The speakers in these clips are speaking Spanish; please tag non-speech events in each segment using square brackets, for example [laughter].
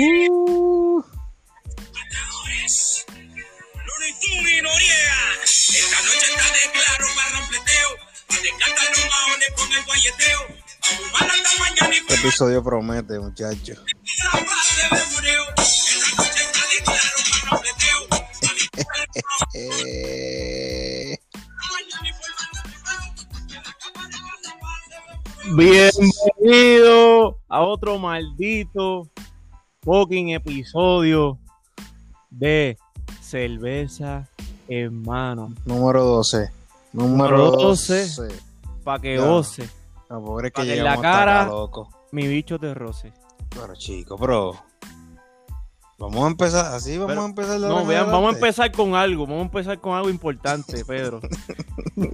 Uh, y Noriega. Esta noche está de claro para rampleteo. Pa' descartar los maones con el guayeteo. Este episodio promete, muchachos. [laughs] Bienvenido a otro maldito fucking episodio de Cerveza en mano. número 12. Número Número 12. 12. Pa' que goce, No, pobre Pa' que que en la cara- acá, loco. mi bicho te roce. Pero chico, bro. Vamos a empezar, así vamos Pero- a empezar. de No, vean, vamos a empezar con algo, vamos a empezar con algo importante, [laughs] Pedro.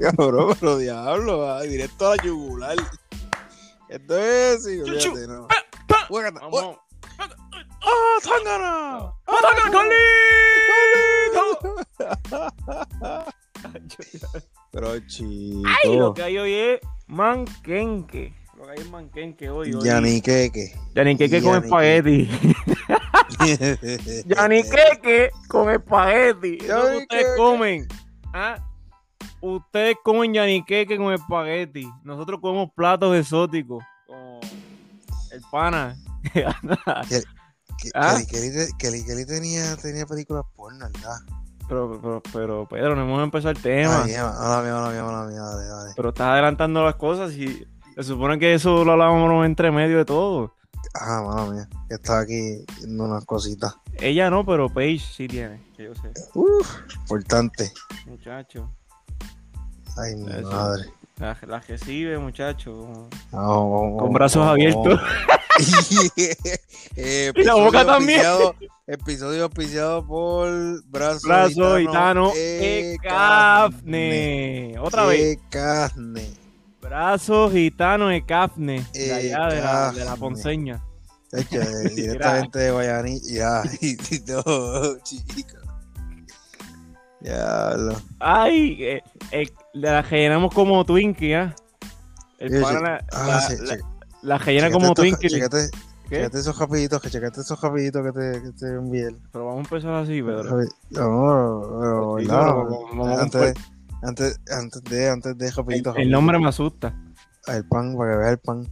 Cabrón, pero diablo, va, directo a la yugular. Esto es, sí, olvídate, no. Juégate, jue- Vamos. ¡Ah, Tangana! ¡Ataca, Pero chico. Ay, lo que hay hoy es manquenque. Lo que hay es manquenque hoy. hoy. Yaniqueque. Yaniqueque con espagueti. Yaniqueque con espagueti. Que ustedes comen. ¿Ah? Ustedes comen yaniqueque con espagueti. Nosotros comemos platos exóticos. Como el pana. [laughs] Que- Ah. Kelly- Kelly te- Kelly tenía, tenía películas porno, ¿verdad? pero, pero, pero, Pedro, no hemos empezado el tema. Mía, mía, mía. Pero estás adelantando las cosas y se supone que eso lo hablábamos entre medio de todo. Ah, mala mía, estaba aquí viendo unas cositas. Ella no, pero Paige sí tiene, que yo sé. Uf, importante. Muchacho. Ay, mi Eso. madre. La, la recibe, muchacho. Vamos, vamos, Con brazos vamos, abiertos. Eh, [laughs] Y la boca episodio también. auspiciado- Episodio auspiciado por Brazo, Brazo gitano e Ecafne. Otra vez. Ecafne. Brazo gitano. De Eh, allá de la, de la. Ponceña. Hecho, eh, [laughs] directamente de Guayaní. Ya, [laughs] y todo, chico. Ya, lo. Ay, eh, eh, la rellenamos como Twinkie, ¿ah? El Oye, pana la, ah, la- sí, la- la rellena como Twinkie. Checate, checate esos rapiditos, que checate esos rapiditos que te, que te envié. Pero vamos a empezar así, Pedro. No, vamos a antes, antes, antes de, antes de rapiditos. El, el nombre me asusta. El pan, para que veas el pan.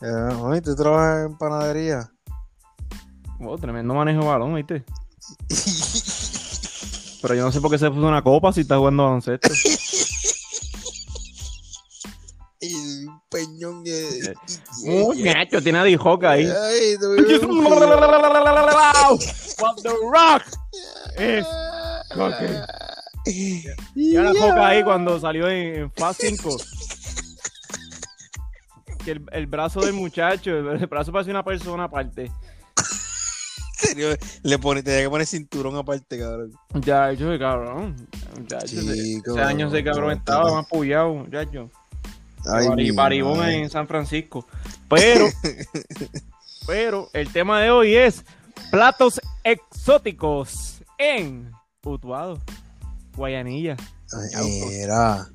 Eh, ¿tú trabajas en panadería? Oh, tremendo manejo de balón, ¿viste? [laughs] Pero yo no sé por qué se puso una copa si está jugando baloncesto. [laughs] y un peñón que... Muchacho, tiene a Dijoc ahí. Ay, [laughs] [laughs] What the rock es coque. Y una joca ahí cuando salió en, en Fast 5. Que el, el brazo del muchacho, el brazo parece una persona aparte. Serio, le pone, tenía que poner cinturón aparte, cabrón. Ya, yo de cabrón. Muchacho, ese, Chico, ese año ese cabrón estaba más pullado, muchacho. Ay, Bari- mi Baribón madre. en San Francisco. Pero, [laughs] pero el tema de hoy es platos exóticos en Utuado, Guayanilla. Ay, Era,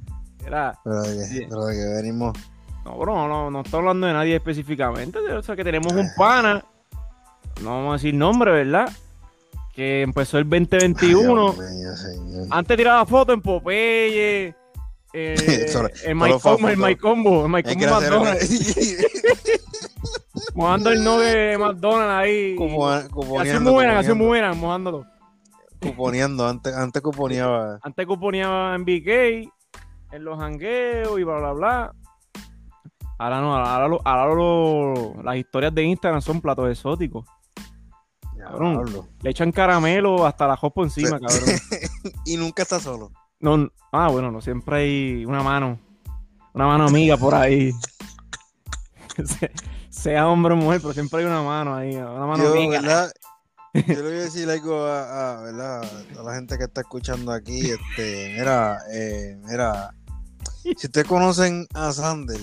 Era, pero de, Sí. que- pero de que venimos. no, bro, no, no, no estoy hablando de nadie específicamente. O sea, que tenemos un pana, no vamos a decir nombre, ¿verdad? Que empezó el 2021. Ay, mío. Antes tiraba fotos en Popeye. [laughs] Eh, en My Combo, en. My Combo, en My McDonald's. [laughs] Mojando el no de McDonald's ahí. Como, Así cuponeando, muy muy mojándolo. cuponeando, antes, antes cuponeaba. [laughs] Antes cuponeaba en BK, en los hangueos y bla, bla, bla. Ahora no, ahora, lo- ahora lo- las historias de Instagram son platos exóticos. Cabrón. Diablo. Le echan caramelo hasta la jopo encima, cabrón. [laughs] Y nunca está solo. No, ah, bueno, no, siempre hay una mano. Una mano amiga por ahí. [laughs] Se- sea hombre o mujer, pero siempre hay una mano ahí. Una mano Yo, amiga. ¿verdad? [laughs] Yo le voy a decir algo a, a, ¿verdad? a la gente que está escuchando aquí. Este, mira, eh, mira, si ustedes conocen a Sander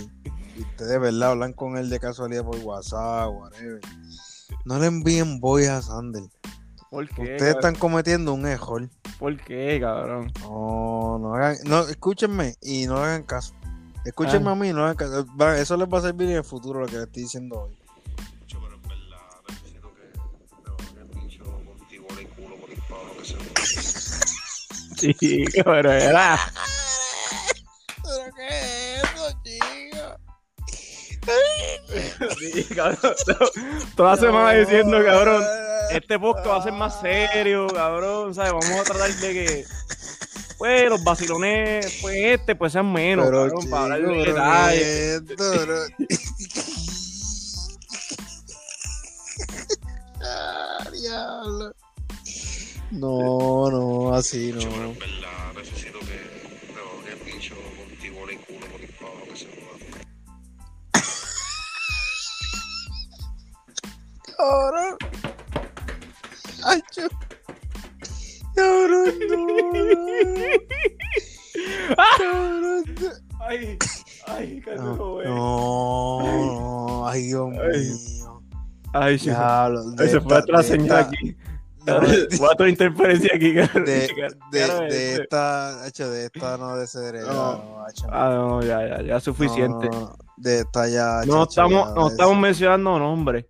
y ustedes, ¿verdad? Hablan con él de casualidad por WhatsApp, whatever. No le envíen boys a Sander. ¿Por qué, Ustedes están cometiendo un error. ¿Por qué, cabrón? No, no hagan. No, escúchenme y no hagan caso. Escúchenme ah. a mí y no hagan caso. Eso les va a servir en el futuro lo que les estoy diciendo hoy. Sí, pero era. Sí, cabrón, Toda la semana diciendo, cabrón. Este podcast va a ser más serio, cabrón. ¿sabes? Vamos a tratar de que. Pues los vacilones, pues este, pues sean menos, Pero, cabrón, para hablar de detalles. [laughs] Ah. No, no, así Yo, pero no. en verdad necesito que Cabrón. Ay, yo. Cabrón, no. Cabrón, no. Ay, ay, No, güey. no, no, ay, Dios mío. Ay. Diablo, se fue de señal aquí. no, Voy a tener [laughs] interferencia aquí, cabrón. de, de, de este. esta, hecho, de esta no de ese No. no. Ah, no, ya, ya, ya suficiente. No, de esta ya. No, chacho, estamos, ya no es- estamos mencionando nombres.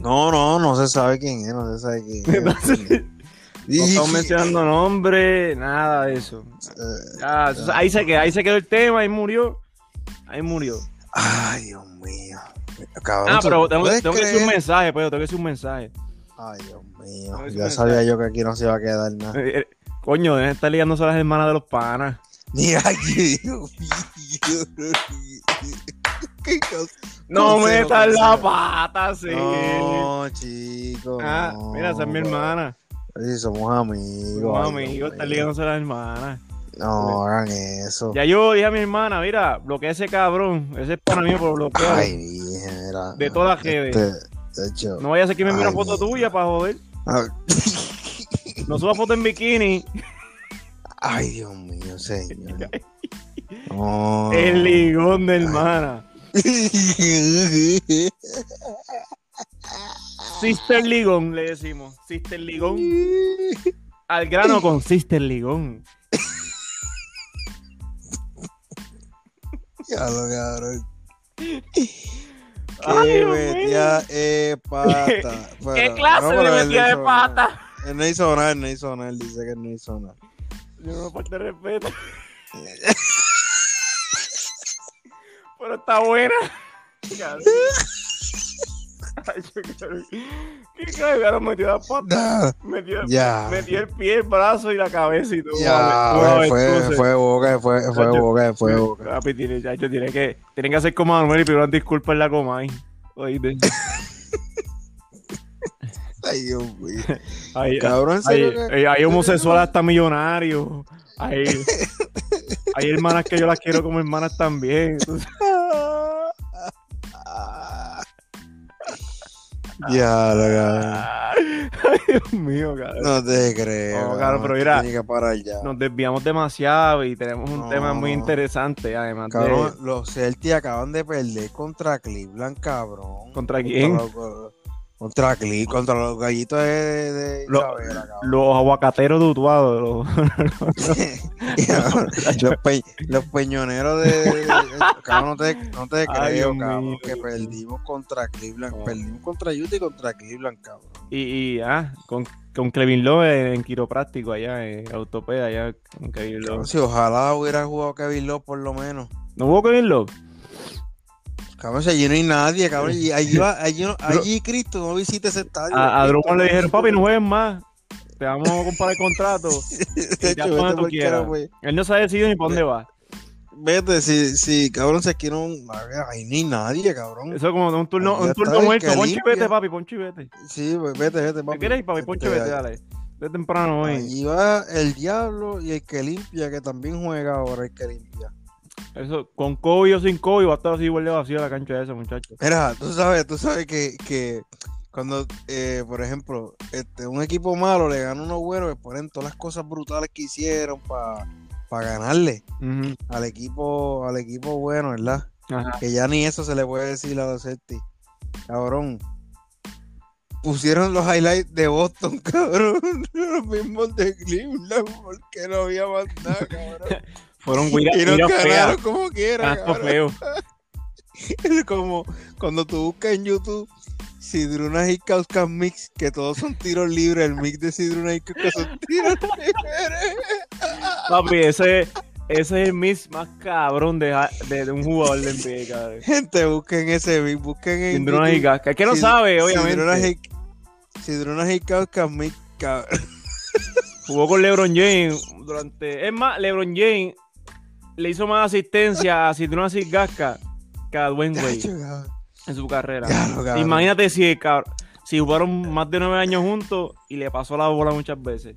No, no, no se sabe quién es, no se sabe quién es. Entonces, [laughs] No estamos mencionando nombres, nada de eso. eh, ahí se quedó, ahí se quedó el tema, ahí murió. Ahí murió. Ay, Dios mío. Cabrón, Ah, ¿tú pero tengo, tengo que decir un mensaje, pues, tengo que decir un mensaje. Ay, Dios mío. Ya sabía yo que aquí no se iba a quedar nada. Eh, eh, Coño, deben estar ligándose a las hermanas de los panas. Ni aquí, [laughs] Dios mío. [laughs] ¿Qué cosa? No metas la pata, sí. No, chico. Ah, no, mira, esa es mi hermana. Sí, somos amigos. Somos amigos, están ligándose a las hermanas. No hagan eso. Ya yo dije a mi hermana, mira, bloquea ese cabrón. Ese es para mí, por bloquear. Ay, mira. De todas las redes. Este, de hecho. No vaya a ser que me Ay, foto tuya para joder. Ah, No suba foto en bikini. Ay, Dios mío, señor. [laughs] No. El ligón de hermana. Sister Ligón, le decimos. Sister Ligón. Al grano con Sister Ligón. Ya lo cabrón. Qué [laughs] metida de pata. ¿Qué clase no, pero de pata? Él no hizo nada, él no hizo nada. Él dice que él no hizo nada. Yo no falta respeto. [laughs] Pero está buena. [laughs] ¿Qué cabrón metió la pata? Metió, Ya. metió el pie, el brazo y la cabeza y todo. Ya, Todo fue, fue boca, fue, fue Chacho, boca, fue boca. Papi, tiene, chacho, tiene que, tienen que hacer como Manuel y pedir disculpas en la Comay. Oíste. [laughs] Ay, Dios mío. Hay, Cabrón, hay, hay- hay homosexuales hasta millonarios. Hay, [laughs] hay hermanas que yo las quiero como hermanas también. [laughs] Ya, lo cabrón. Ay, Dios mío, cabrón. No te creo. No, cabrón, pero mira, Tiene que parar ya. Nos desviamos demasiado y tenemos un No, tema muy interesante, además Cabrón, de... los Celtics acaban de perder contra Cleveland, cabrón. ¿Contra quién? los- Contra Cleveland, contra los gallitos de, de Lo- Isabela, cabrón. Los aguacateros de Utuado. [laughs] Los... los, pe- los peñoneros de, de- de- cabrón, no te, no te Ay, creo, Dios cabrón, mío, que perdimos contra Cleveland, No. perdimos contra Utah y contra Cleveland, cabrón. y, y, ah, con, con Kevin Love en, quiropráctico allá, en Autopeda, allá con Kevin Love. si ojalá hubiera jugado Kevin Love por lo menos. ¿No hubo Kevin Love? Cabrón, si allí no hay nadie, cabrón. y allí, va- [laughs] allí, no- allí Cristo no visita ese estadio. A, a Drummond le dijeron, papi, no juegues más. Te vamos a comprar el contrato. [laughs] Ya hecho, tú quieras. güey. Él no se ha decidido ni para dónde va. Vete, si, si cabrón, si aquí no. Ahí ni nadie, cabrón. Eso es como un turno, un turno muerto. Ponchi vete, papi, ponchi vete. Sí, pues, vete, vete, papi. ¿Qué quieres, papi? Ponchi vete, dale. De temprano hoy. Allí va el diablo y el que limpia, que también juega ahora el que limpia. Eso, con COVID o sin COVID, va a estar así igual de vacío la cancha esa, muchacho. Mira, tú sabes, tú sabes que, que cuando, eh, por ejemplo, este, un equipo malo le gana uno bueno, le ponen todas las cosas brutales que hicieron para ganarle Ujú. al equipo, al equipo bueno, ¿verdad? Ajá. Que ya ni eso se le puede decir a los Celtics. Cabrón. Pusieron los highlights de Boston, [laughs] cabrón. Los mismos de Cleveland, porque no había más nada, cabrón. [laughs] Fueron guiras [laughs] Y nos como quiera, Canastos cabrón. feos. Es como cuando tú buscas en YouTube Sidruna y Kauskas Mix, que todos son tiros libres. El mix de Sidruna y Kauskas son [laughs] tiros libres. Papi, ese, ese es el mix más cabrón de, de, de un jugador de NBA, cabrón. Gente, busquen ese mix, busquen en. Sidruna y. Gasca. Que no Sid- sabe, obviamente. y- Sidruna y Kauskas Mix, cabrón. Jugó con LeBron James durante. Es más, LeBron James le hizo más asistencia a Sidruna Gasca que a Dwayne Wade en su carrera. Claro, cabrón. Imagínate si, jugaron más de nueve años juntos y le pasó la bola muchas veces.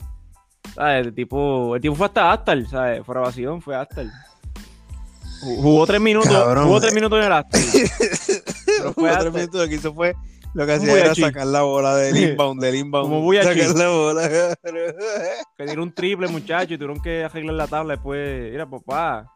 ¿Sabes? El tipo, el tipo fue hasta Astar, ¿sabes? Fuera vacío, fue Astar. Ju- Jugó tres minutos, Cabrón. jugó tres minutos en el Astar. [laughs] Pero fue tres minutos, lo que hizo fue lo que hacía era sacar la bola del inbound, del inbound. Como Buyachi. Sacar la bola. [laughs] que tiró un triple, muchacho, y tuvieron que arreglar la tabla después. Mira, papá. [laughs]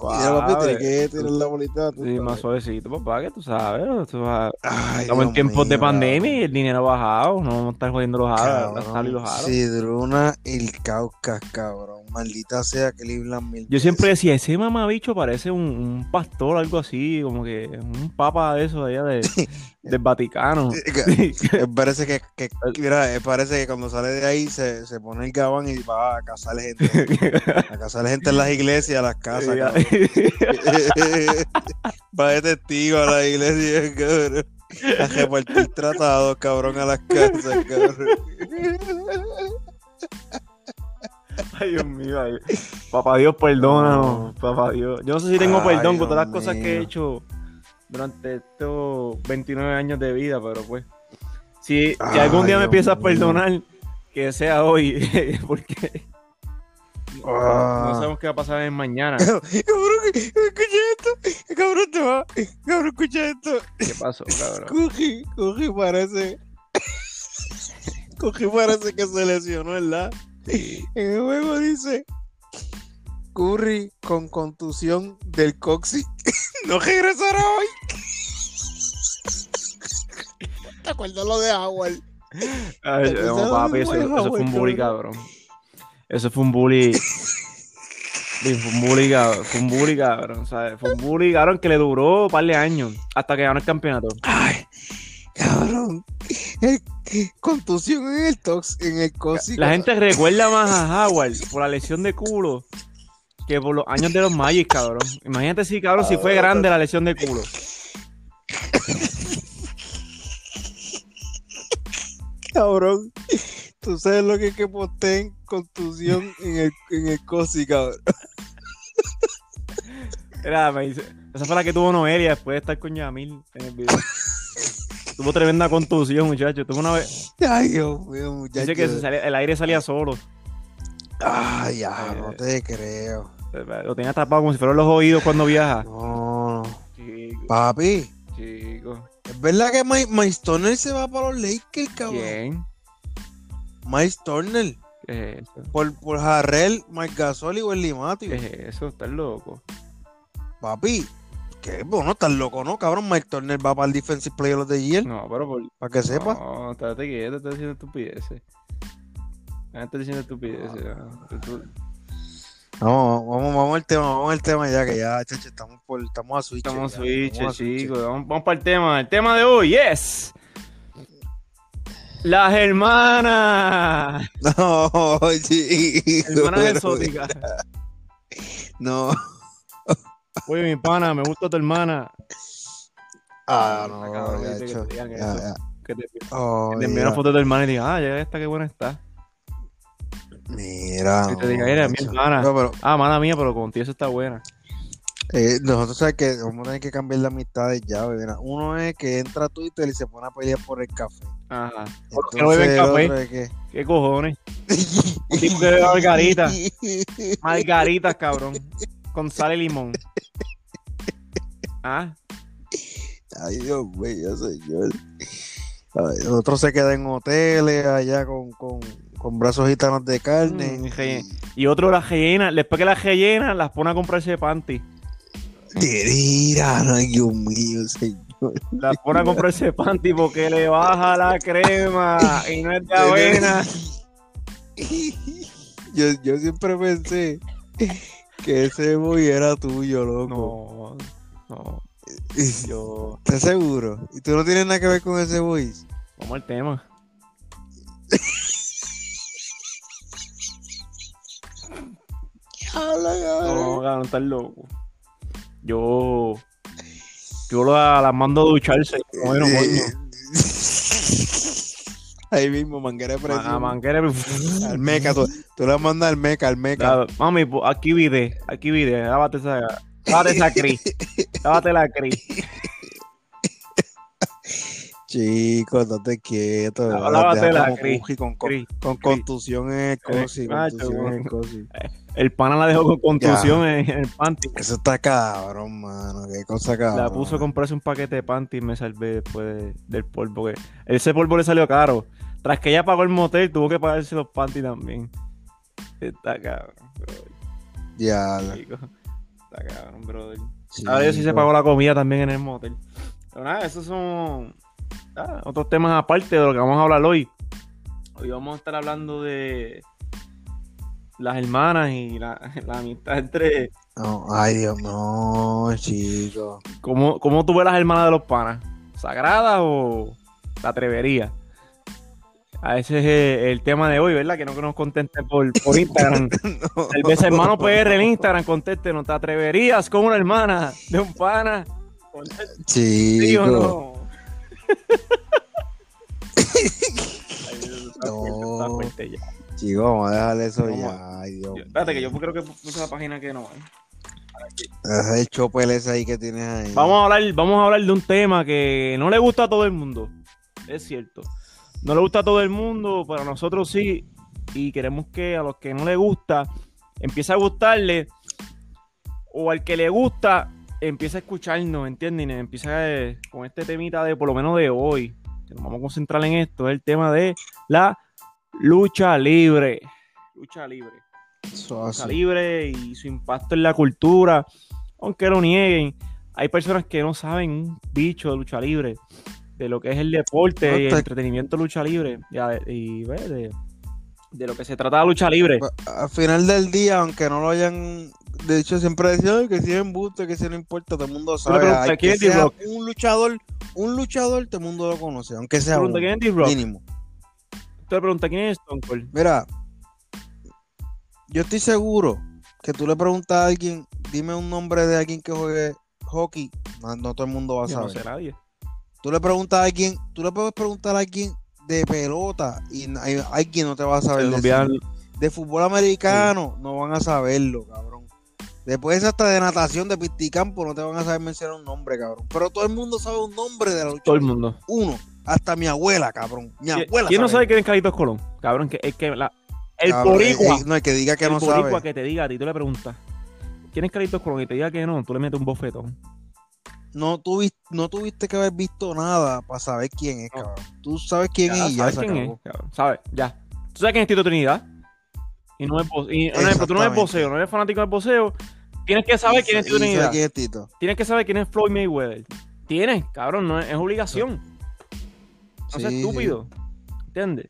Mira, papi, tiene que tirar la bolita. tú Sí, sabes. más suavecito, papá, que tú sabes. tú sabes. Ay, Estamos en tiempos de pandemia y el dinero ha bajado. No vamos a estar jodiendo los aros, los aros. Sidruna y el Caucas, cabrón. Maldita sea Cleveland mil Yo siempre decía, ese mamabicho parece un, un pastor, algo así, como que un papa de esos allá de, [laughs] del Vaticano. [laughs] Parece que, que mira, parece que cuando sale de ahí se, se pone el gabán y va a cazar gente. [laughs] A cazar gente en las iglesias, a las casas. Va de testigo a la iglesia, cabrón. A repartir tratados, cabrón, a las casas, cabrón. [laughs] Ay, Dios mío. ay. Papá Dios, perdónanos. Papá Dios. Yo no sé si tengo Ay, perdón con todas las cosas que he hecho durante estos 29 años de vida, pero pues. Si, algún día me empiezas a perdonar, que sea hoy. [laughs] Porque no Ah. sabemos qué va a pasar en mañana. [laughs] Cabrón, escucha esto. Cabrón, te va. Cabrón, escucha esto. ¿Qué pasó, cabrón? Cogi, Cogi parece. Cogi parece que se lesionó, ¿verdad? [laughs] En el juego dice. Curry con contusión del coxi [laughs] no regresará hoy. [laughs] ¿Te acuerdas lo de Howard? Ay, ¿Te no, papi, eso, fue un bully, cabrón? Eso fue un bully. Fue un bully, cabrón. Fue un bully, cabrón. ¿sabes? Fue un bully, cabrón, que le duró un par de años hasta que ganó el campeonato. Ay, cabrón. El- contusión en el tox, en el. La gente recuerda más a Howard por la lesión de culo que por los años de los Magic, cabrón. Imagínate si, cabrón, si fue grande la lesión de culo. cabrón. Tú sabes lo que es que posteen contusión en el, en el cosi, cabrón. Era, me dice, esa fue la que tuvo Noelia después de estar con Yamil en el video. [laughs] Tuvo tremenda contusión, muchacho. Tuvo una vez. Ay, Dios mío, muchacho. Dice que se salía- el aire salía solo. Ay, ya, no te creo. Lo tenía tapado como si fueran los oídos cuando viaja. No, no. Chico, Papi, chico. ¿es verdad que Mike, Mike Turner se va para los Lakers, cabrón? ¿Quién? Mike Turner. ¿Qué es eso? Por, por Jarrell, Mike Gasol y Wesley Matthews. ¿Qué es eso? Estás loco. Papi, qué bueno, estás loco, ¿no? Cabrón, Mike Turner va para el Defensive Player of the Year. No, pero por. Para que sepa. No, estate quieto, estás diciendo estupideces. Ah, Estás diciendo estupideces. ah. Tú- tú- No, vamos, vamos al tema, vamos al tema ya, que ya, chacho, estamos, por, estamos a switch. Estamos ya, switch, estamos a switch. chicos. Vamos, vamos para el tema. El tema de hoy es. Las hermanas. [laughs] No, chico. Hermanas [laughs] exóticas. No. Oye, mi pana, me gusta tu hermana. Ah, no, cabrón, ya, que te digan ya, eso. ya. Que te, Oh, que te envíe una foto de tu hermana y diga, ah, ya esta, qué buena está. Mira. Que te diga, mira, mi hermana. No, pero Ah, mala mía, pero contigo eso está buena. eh, nosotros sabemos que vamos a tener que cambiar las amistades ya, bebé. Mira, Uno es que entra a Twitter y se pone a pelear por el café. Ajá. ¿Por qué no beben café? es que- ¿Qué cojones? [laughs] Un tipo que bebe margarita. [laughs] Margaritas, cabrón. Con sal y limón. [laughs] Ah, Ay, Dios mío, señor. Ay, el otro se queda en hoteles allá con, con, con brazos gitanos de carne. Mm, y y otro las rellena. Después que las rellena, las pone a comprarse panty. Mira, ay, Dios mío, señor. Las pone a comprarse panty porque le baja la crema y no es de avena. [laughs] Yo, yo siempre pensé que ese boy era tuyo, loco. No, no. [laughs] Yo, ¿Estás seguro? ¿Y tú no tienes nada que ver con ese voice? vamos al tema. [laughs] No, cabrón, estás loco. Yo. Yo la- las mando a ducharse. Bueno, coño. Ahí mismo, manguera de A presión. manguera. Al meca, tú, tú la mandas al meca, al meca. Ya, Mami, po- aquí vide, aquí vide, lávate esa, lávate esa cris, lávate la cris. Chicos, date quieto. Lá- deja lávate la Cuji con, con, con contusión en el cosi. Eh, contusión en el cosi. El pana la dejó con contusión en, en el panty. Eso está cabrón, mano. Qué cosa cabrón. La puso a comprarse un paquete de panty y me salvé después de- del polvo. Que ese polvo le salió caro. Tras que ella pagó el motel, tuvo que pagarse los panty también. Está cabrón, brother. Ya. Está cabrón, brother. chico. A ver si se pagó la comida también en el motel. Pero nada, esos son ah, otros temas aparte de lo que vamos a hablar hoy. Hoy vamos a estar hablando de las hermanas y la, [laughs] la amistad entre. No, ay, Dios, no, chico. ¿Cómo, ¿Cómo tú ves las hermanas de los panas? ¿Sagradas o la atrevería? A ese es el, tema de hoy, ¿verdad? Que no que nos conteste por, por [laughs] Instagram. El beso hermano PR en Instagram, conteste, ¿no te atreverías con una hermana de un pana? ¿Sí o no? [laughs] No. Está fuerte ya. Chico, vamos a dejar eso ya. Ay, Dios. Yo- Espérate, que yo creo que puse la página que no. ¿eh? Ese es el chopper ese ahí que tienes ahí. Vamos a hablar, vamos a hablar de un tema que no le gusta a todo el mundo. Es cierto. No le gusta a todo el mundo, pero a nosotros sí. Y queremos que a los que no le gusta, empiece a gustarle. O al que le gusta, empiece a escucharnos, ¿entienden? Empieza eh, con este temita de, por lo menos de hoy, que nos vamos a concentrar en esto, es el tema de la lucha libre. Lucha libre. Lucha libre y su impacto en la cultura, aunque lo nieguen. Hay personas que no saben un bicho de lucha libre, de lo que es el deporte y el entretenimiento de lucha libre, y ve, de, de lo que se trata la lucha libre. Al final del día, aunque no lo hayan de hecho siempre decían "Ay, que si es embuste, que si no importa, todo el mundo sabe. un luchador, un luchador, todo el mundo lo conoce, aunque sea Pregunta, uno, ¿quién es D-Rock? mínimo. Tú le preguntas, ¿quién es Stone Cold? Mira, yo estoy seguro que tú le preguntas a alguien, dime un nombre de alguien que juegue hockey, no, no todo el mundo va a Yo no saber. sé nadie. Tú le preguntas a alguien, tú le puedes preguntar a alguien de pelota y hay- alguien no te va a saber De fútbol americano no van a saberlo, cabrón. Después hasta de natación, de pisticampo, no te van a saber mencionar un nombre, cabrón. Pero todo el mundo sabe un nombre de la lucha. todo el mundo. Uno. Hasta mi abuela, cabrón. Mi ¿Quién- abuela. ¿Quién no sabe quién es Carlitos Colón? Cabrón, que, es que la- el Cabrón, boricua, eh, eh, no, el que diga que el no boricua sabe. que te diga a ti, tú le preguntas, ¿quién es Carlitos Colón? Y te diga que no, tú le metes un bofetón. No, tuvi- no tuviste que haber visto nada para saber quién es, No. cabrón. Tú sabes quién Ya es y ya sabes quién acabó. es, cabrón. ¿Sabes? Ya. Tú sabes quién es Tito Trinidad. Y no es, y, ejemplo, tú no eres voceo, no eres fanático del voceo. Tienes que saber quién es Tito sabe Trinidad. quién es Tito. Tienes que saber quién es Floyd Mayweather. Tienes, cabrón, no es, es obligación. No seas Sí, estúpido. ¿Entiendes?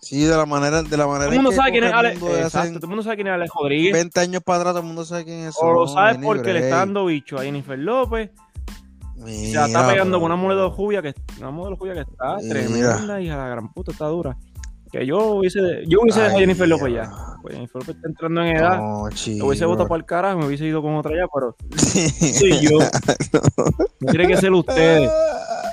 Sí, de la manera, de la manera Todo el mundo sabe quién es Alex. Exacto, todo el mundo sabe quién es Alex Rodríguez. 20 años para atrás, todo el mundo sabe quién es. O lo no, sabes ni porque le está dando bicho a Jennifer López. Se Mira, la está pegando con una modelo jubia que una modelo jubia que está Mira. tremenda, hija de la gran puta, está dura. Que yo hubiese, yo hubiese dejado a Jennifer López ya. Pues Jennifer López está entrando en edad. No, Lo hubiese votado para el carajo, me hubiese ido con otra ya, pero sí, yo. [laughs] No tiene que ser ustedes. [laughs]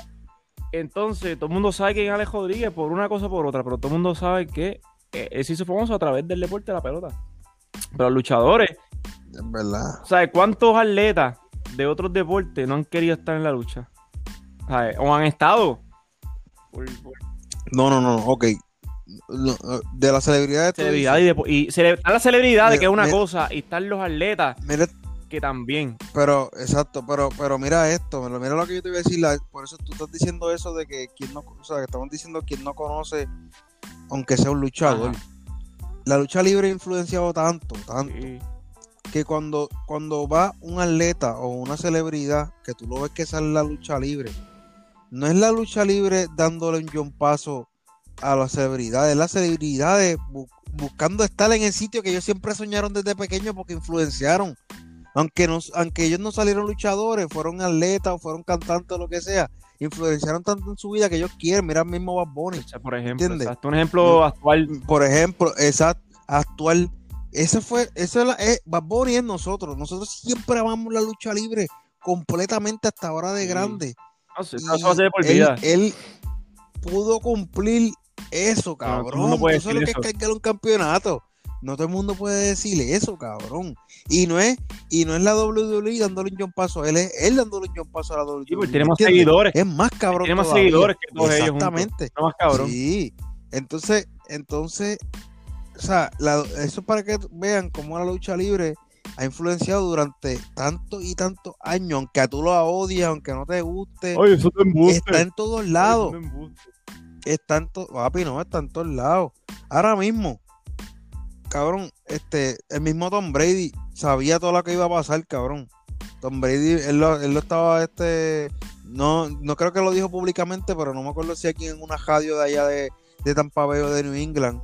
Entonces, todo el mundo sabe quién es Alex Rodríguez por una cosa o por otra, pero todo el mundo sabe que eh, él se hizo famoso a través del deporte de la pelota. Pero los luchadores, Es verdad. ¿sabes cuántos atletas de otros deportes no han querido estar en la lucha? ¿Sabes? O han estado. Por, por No, no, no, ok. Eh, De las celebridades. celebridad y, depo- y cele- está la celebridad de que es una mira. cosa, y están los atletas Mira, que también. pero, exacto, pero, pero mira esto, mira lo que yo te voy a decir, la- por eso tú estás diciendo eso de que quien no, o sea, que estamos diciendo quien no conoce, aunque sea un luchador. Ajá. La lucha libre ha influenciado tanto, tanto, Sí. que cuando, cuando va un atleta o una celebridad, que tú lo ves que sale la lucha libre, no es la lucha libre dándole un John Paso a las celebridades, es las celebridades bu- buscando estar en el sitio que ellos siempre soñaron desde pequeños porque influenciaron. Aunque, nos, aunque ellos no salieron luchadores, fueron atletas o fueron cantantes o lo que sea, influenciaron tanto en su vida que ellos quieren. Mira el mismo Bad Bunny. O sea, por ejemplo, exacto, un ejemplo actual. Por ejemplo, esa actual. Ese fue, eso es, la, es Bad Bunny es nosotros. Nosotros siempre amamos la lucha libre completamente hasta ahora de Sí. grande. No sé, Y eso va a ser por él, vida. él pudo cumplir eso, No, cabrón. mundo puede Eso es lo que es eso. cargar un campeonato. No todo el mundo puede decirle eso, cabrón. Y no es, y no es la WWE dándole un John paso, él es él dándole un John paso a la WWE. Sí, porque tiene más ¿entiendes? seguidores. Es más cabrón. Tiene más todavía. seguidores que todos ellos juntos. Exactamente. Más cabrón. Sí. Entonces, entonces, o sea, la- eso es para que vean cómo la lucha libre ha influenciado durante tantos y tantos años, aunque tú lo odies, aunque no te guste, Oye, eso te embuste. está en todos Oye, lados. eso te embuste. Está en to- papi, no, está en todos lados. Ahora mismo, cabrón, este, el mismo Tom Brady sabía todo lo que iba a pasar, cabrón. Tom Brady, él lo, él lo estaba, este, no, no creo que lo dijo públicamente, pero no me acuerdo si aquí en una radio de allá de, de Tampa Bay o de New England,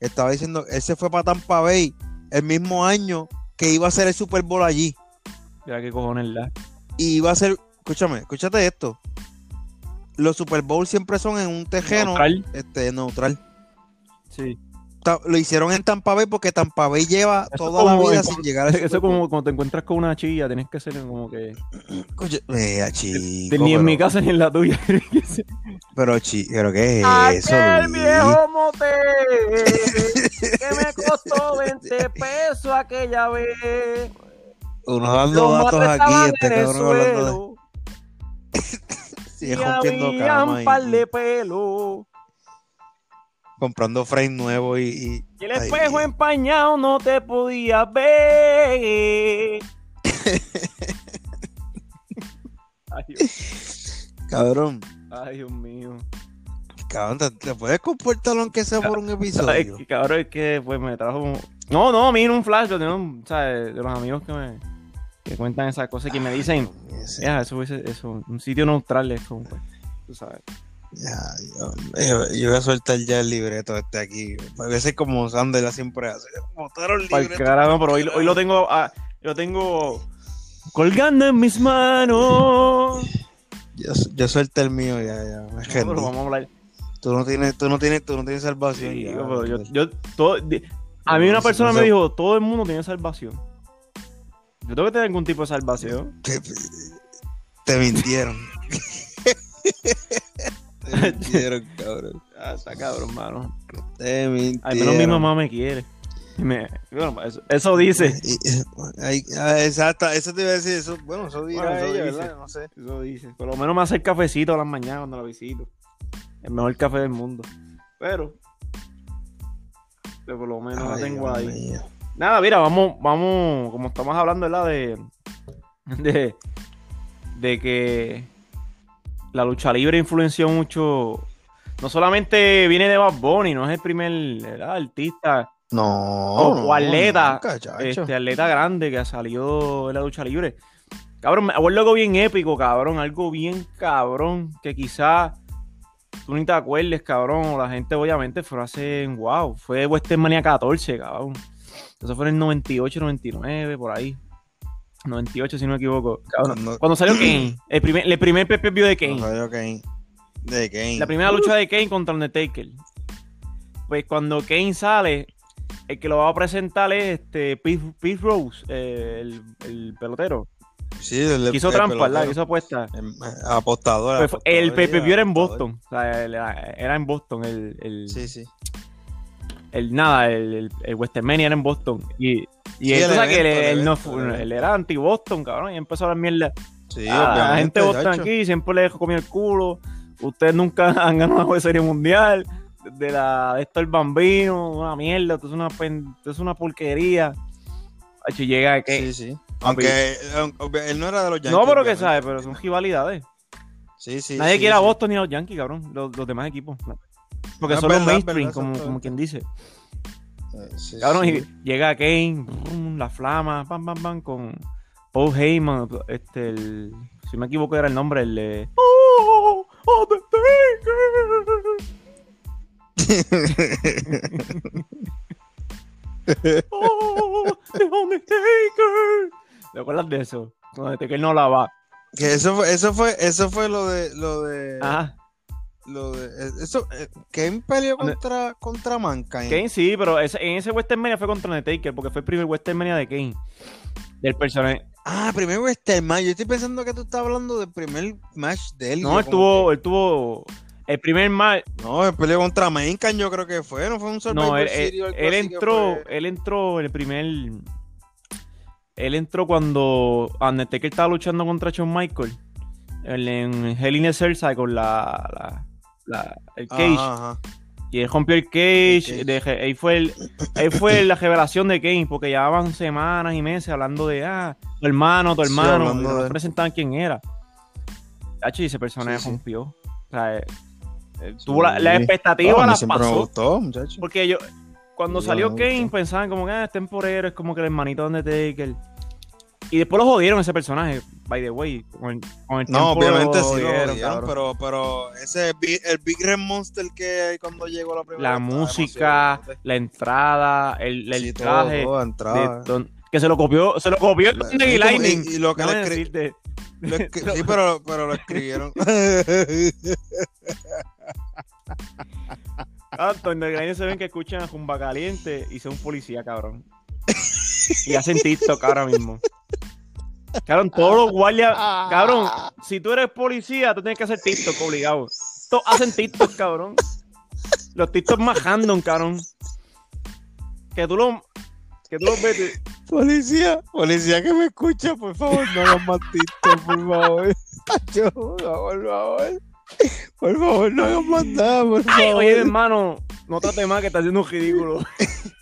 estaba diciendo, él se fue para Tampa Bay el mismo año que iba a ser el Super Bowl allí. Mira qué cojones la. Y iba a ser, escúchame, escúchate esto. Los Super Bowl siempre son en un tejeno Neutral. este, neutral. Sí. Lo hicieron en Tampa Bay porque Tampa Bay lleva Eso toda la vida en- sin llegar a Eso es como cuando te encuentras con una chilla, tenés que ser como que. Vea, chico. ni en pero, mi casa ni en la tuya. [laughs] Pero, chi, pero ¿qué es eso, Aquel Luis? viejo motel [laughs] que me costó 20 pesos aquella vez. Uno dando Los datos aquí, este en el cabrón hablando de... Sigue [laughs] y rompiendo había un par de pelo. Comprando frame nuevo y... y- Y el ay, espejo empañado no te podía ver. [laughs] Ay, Dios, Cabrón, ay, Dios mío. cabrón, ¿te, te puedes comportar aunque sea por un episodio? cabrón, es que pues me trajo. un- No, no, a mí en un flash, de, un- de los amigos que me que cuentan esas cosas que me dicen. Eso, es eso, un sitio neutral es como, pues, tú sabes. Ya, yo, yo- yo voy a soltar ya el libreto este aquí. A veces como Sandela siempre hace. Botaron libreto. pero hoy, hoy lo tengo, ah, lo tengo colgando en mis manos. Yo, yo suelto el mío ya, ya. No, vamos a hablar. Tú no tienes, tú no tienes, tú no tienes salvación. Sí, ya, pero yo, yo- todo- a mí una persona me dijo, todo el mundo tiene salvación. Yo tengo que tener algún tipo de salvación. Te, te mintieron. [laughs] [laughs] te [laughs] mintieron, cabrón. Ah, está cabrón, mano. Te mintieron. Al menos mi mamá me quiere. Y me- bueno, eso, eso dice. Ay, ah, exacto, eso te iba a decir. Eso, bueno, eso dirá Bueno, eso ella, dice. ¿verdad? No sé. Eso dice. Por lo menos me hace el cafecito a las mañanas cuando la visito. El mejor café del mundo. Pero. pero por lo menos la Ay, tengo Dios ahí. Nada, mira, vamos, vamos, como estamos hablando, ¿verdad? De, de, de que la lucha libre influenció mucho. No solamente viene de Bad Bunny, no es el primer ¿verdad? artista No, o, o atleta, nunca, este, atleta grande que ha salido de la lucha libre. Cabrón, me acuerdo algo bien épico, cabrón, algo bien cabrón, que quizás tú ni te acuerdes, cabrón, la gente obviamente fue hace, wow, fue WrestleMania 14, cabrón. Eso fue en el 98, 99, por ahí. 98, si no me equivoco. Cabrón. Cuando- Cuando salió Kane, [clears throat] el primer, el primer PPV de Kane. Salió Kane. De Kane. La primera lucha de Kane contra Undertaker. Pues cuando Kane sale, el que lo va a presentar es este Pete, Pete Rose, eh, el, el pelotero. Sí, el, Que hizo el trampa, ¿verdad? hizo apuesta. Em, Apostador. Pues, el PPV era en. Boston. O sea, era en Boston. El, el, Sí, sí. El nada, el, el, el Westermania era en Boston. Y, y Sí, él, sabes que él, evento, no evento, él evento. era anti-Boston, cabrón. Y empezó a dar mierda. Sí, Ah, la gente de Boston aquí siempre le comió el culo. Ustedes nunca [laughs] han ganado una serie mundial. De la de esto el bambino, una mierda, esto es una, esto es una porquería. Hacho, llega que. Sí, sí. Aunque, él no era de los Yankees. no, pero que sabe, pero son rivalidades. Sí, sí. Nadie sí, quiere a. Boston ni a los Yankees, cabrón. Los, los demás equipos. Porque Es son los mainstream, verdad, como, como quien dice. Eh, sí, Cabrón, sí. y llega Kane, brum, la flama, pam, pam, pam, con Paul Heyman, este, el, si me equivoco era el nombre, el de... ¡Oh, Undertaker! [laughs] ¡Oh, The Undertaker! ¿Te acuerdas de eso? Donde que él no la va. Que eso fue, eso fue, eso fue lo de, lo de, Ajá. Lo de, eh, eso, eh, Kane peleó contra, contra Mankind. Kane sí, pero ese- en ese WrestleMania fue contra Undertaker, porque fue el primer WrestleMania de Kane. Del personaje. Ah, primero este match. Yo estoy pensando que tú estás hablando del primer match de él. No, él tuvo, él tuvo el primer match. no, él peleó contra Mankind, yo creo que fue. No fue un Survivor No, él, él- entró, fue- él entró en el primer. Él entró cuando Undertaker estaba luchando contra Shawn Michael. En, Hell in a Cell con la, la- la- el cage. Ajá, ajá. Y él rompió el cage. El cage. de- ahí, fue el, ahí fue la revelación de Kane, porque llevaban semanas y meses hablando de, ah, tu hermano, tu Sí, hermano. y no de- presentaban quién era. Y ese personaje Sí, sí. rompió. O sea, eh, eh, tuvo la, la expectativa, No, a mí las siempre me pasó. gustó. Porque yo, cuando salió Kane, pensaban como que ah, es temporero, es como que el hermanito de Undertaker. Y después lo jodieron ese personaje, by the way. Con el, con el No, obviamente sí lo jodieron, pero, pero ese Big- el Big Red Monster que hay cuando llegó la primera La música, la entrada, el, el Sí, todo, traje. todo, de entrada. Don- que se lo copió, se lo copió La- Thunder y Lightning. y- y lo que le Déjame escri- decirte. Lo escri- [laughs] sí, pero, pero lo escribieron. Thunder y Lightning se ven que escuchan a Jumba Caliente y son policía, cabrón. [laughs] y hacen TikTok ahora mismo. Cabrón, todos los guardias. Cabrón, si tú eres policía, tú tienes que hacer TikTok obligado. Todos hacen TikTok, cabrón. Los TikTok más random, cabrón. Que tú lo. Que tú los ves. policía, policía que me escucha, por favor, no hagas más TikTok, por favor. [laughs] Yo, por favor. Por favor, no hagas más nada, por Ay, favor. oye, hermano, no trate más que está haciendo un ridículo. [laughs]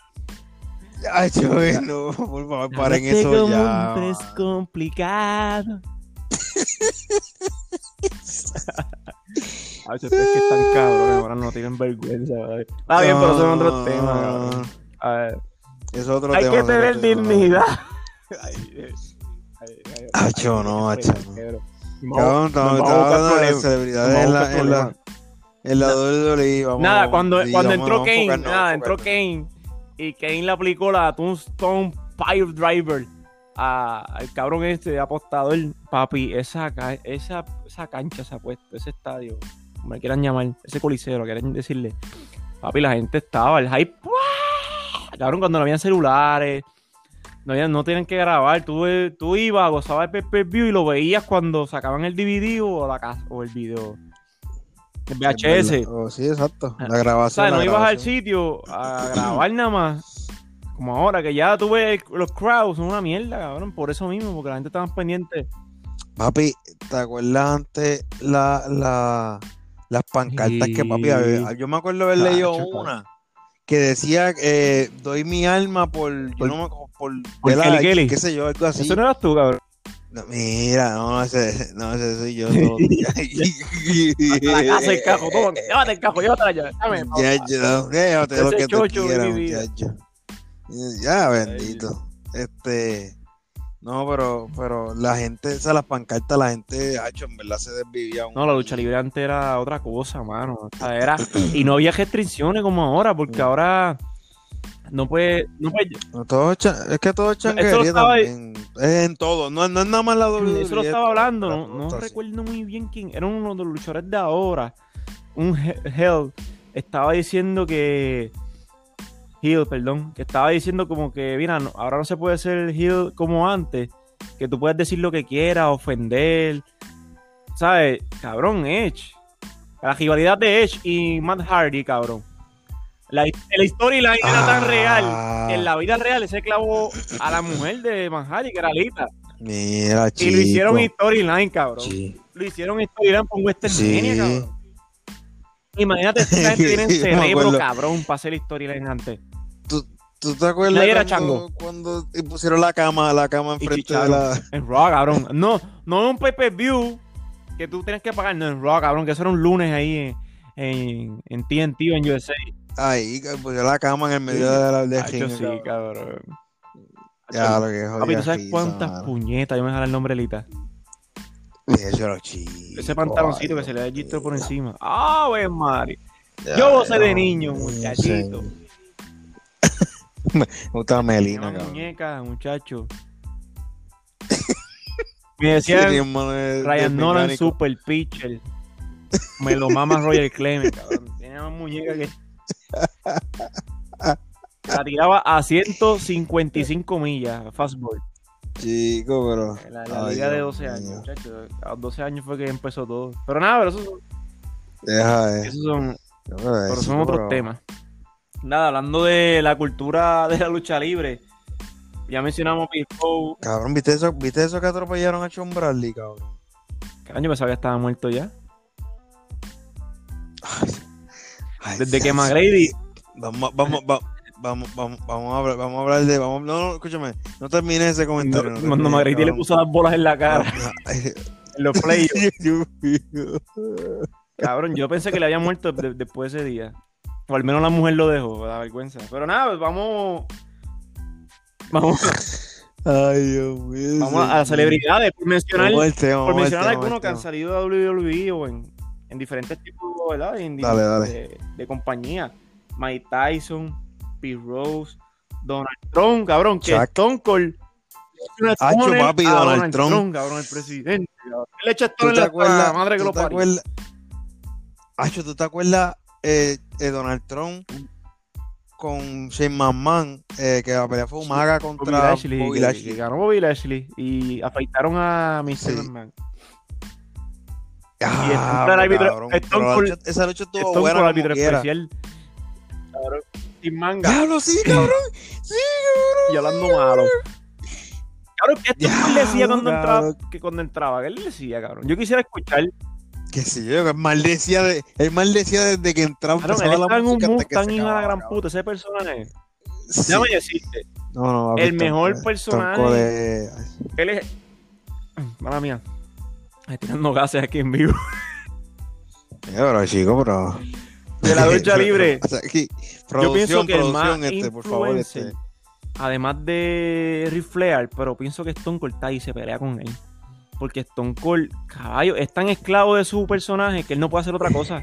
Ay, yo, no, por favor, paren eso ya. es complicado. Ay, ustedes que están cabrones, ahora no tienen vergüenza. ¿vale? Está bien, pero son otros temas. cabrón. A ver, Es otro hay tema. que es otro tener tema. dignidad. Ay, eh, ay, ay, Acho, ay, no, ay, acho, ay, no. estamos buscar hablando de celebridades en la, en la, en la WWE. Vamos, Nada, cuando, sí, cuando vamos, entró Kane, nada, entró. Kane y Kane le aplicó la Tombstone Fire Driver a- al cabrón este apostador. Papi, esa, esa, esa cancha se ha puesto, ese estadio, como le quieran llamar, ese coliseo, lo quieran decirle. Papi, la gente estaba, el hype, ¡guau! cabrón, cuando no habían celulares, no, no tienen que grabar, tú, tú ibas, gozabas el pay-per-view y lo veías cuando sacaban el DVD o, la, o el video. El VHS. Oh, sí, exacto. La O grabación. sea, no la ibas al sitio a grabar nada más. Como ahora, que ya tú ves los crowds, son una mierda, cabrón. Por eso mismo, porque la gente está más pendiente. Papi, ¿te acuerdas antes la, la, las pancartas que papi había? Yo me acuerdo haber leído una que decía eh, doy mi alma por, yo Por- no me- por, por Kelly Kelly. qué sé yo, algo así. Eso no eras tú, cabrón. No, mira, no, ese, no, ese soy yo días. La casa, el cajo, todo. Llévate el cajo, llévate allá. Dame, Ya, ya, llévate lo que tú quieras, muchacho. Ya, bendito. Este, no, pero, pero la gente, o sea, las pancartas, la gente, hacho, en verdad se desvivía. un- No, la lucha libre antes era otra cosa, mano. O sea, era... Y no había restricciones como ahora, porque ahora no puede, no puede, No, todo es que todo es changuería estaba- en todo, no, no es nada más la WWE. Eso lo estaba hablando, no, no sí. recuerdo muy bien quién. Era uno de los luchadores de ahora. Un He- Hell. Estaba diciendo que. Hill, perdón. Que estaba diciendo como que, mira, no- ahora no se puede ser Hill como antes. Que tú puedes decir lo que quieras, ofender. ¿Sabes? Cabrón, Edge. La rivalidad de Edge y Matt Hardy, cabrón. La, la storyline era tan Ah. real que en la vida real ese clavó a la mujer de Hardy, que era Lita. Mira, Y chico. lo hicieron storyline, cabrón. Sí. Lo hicieron storyline por Western Sí. Cabrón. Imagínate, esta gente [laughs] tiene cerebro, cabrón, para hacer storyline antes. ¿Tú te acuerdas era cuando, pusieron la cama, la cama Y enfrente de la... En Raw, cabrón. No, no en un pay-per-view que tú tienes que pagar, no en Raw, cabrón, que eso era un lunes ahí en, en, en TNT o en USA. Ahí, pusieron la cama en el medio de la de Hacho, sí, cabrón. Ya, lo que Papi, ¿tú sabes risa, cuántas mano. puñetas? Yo me dejaré el nombre Lita. Eso chico. Ese pantaloncito ay, que se le da el gistro por encima. ¡Ah, ven, Mari! Yo gocé de niño, muchachito. sé. [laughs] Me gusta Melina, Una cabrón. muñeca, muchacho. [laughs] Me decían Sí, de Ryan Nolan. Super Pitcher. Me lo mama Roger [laughs] Clemens, cabrón. Tiene más muñeca que. La tiraba a 155 millas, fastball. Chico, pero. En la, la Ay, liga de Dios 12 mío. años, muchachos. A los 12 años fue que empezó todo. Pero nada, pero esos, Deja, eh. esos son, Pero son otros temas. Nada, hablando de la cultura de la lucha libre. Ya mencionamos Pitbull. Cabrón, ¿viste eso, ¿viste eso que atropellaron a Sean Bradley, cabrón? Caño, pensaba que estaba muerto ya. Ay, Desde que. McGrady. Vamos, vamos, va- vamos, vamos, vamos a hablar, vamos a hablar de. Vamos, no, no, escúchame. No termine ese comentario. no Cuando termine, McGrady le puso las bolas en la cara. En los playoffs. [laughs] Cabrón, yo pensé que le había muerto de- después de ese día. O al menos la mujer lo dejó, da vergüenza. Pero nada, pues vamos. Vamos, Ay, Dios mío. vamos a las celebridades. Por mencionar, por mencionar algunos que han salido de WWE o en, en diferentes tipos ¿verdad? En- Dale, dale. De, de compañía. Mike Tyson, Pete Rose, Donald Trump, cabrón, que Chuck. Stone Cold. Hacho, papi, a Donald Trump. cabrón, el presidente. cabrón. Él echa ¿Tú Stone en te la acuerdas? madre que ¿Tú lo parió. acuerdas? Acho, ¿tú te acuerdas eh, eh, Donald Trump con Shane McMahon? Eh, que la pelea fue Umaga Bobby contra Lashley, Bobby que- Lashley. que ganó Bobby Lashley y afeitaron a Mr. Sí. McMahon. Ah, y el el árbitro- cabrón, Stone Cold- lucha- esa lucha estuvo Stone buena Cold árbitro especial. Cabrón, sin manga Diablo, sí, cabrón. Sí, y hablando malo. Cabrón, ¿qué Stone Cold decía cuando entraba? cabrón. Que cuando entraba, ¿qué él decía, cabrón? Yo quisiera escuchar. Que sí, yo, que maldecía, de, él maldecía desde que entraba. Cabrón, él estaba en un que Mustang se hijo de la gran cabrón. puta. Ese personaje. Sí. Déjame decirte. No, no, papi, el mejor personaje- es- Él es. Mala mía. Estoy tirando gases aquí en vivo. Pero chico, pero. De la lucha [laughs] libre. O sea, aquí, Yo pienso que el más este, por favor, este. además de Ric Flair, pero pienso que Stone Cold está ahí y se pelea con él. Porque Stone Cold, caballo, es tan esclavo de su personaje que él no puede hacer otra cosa.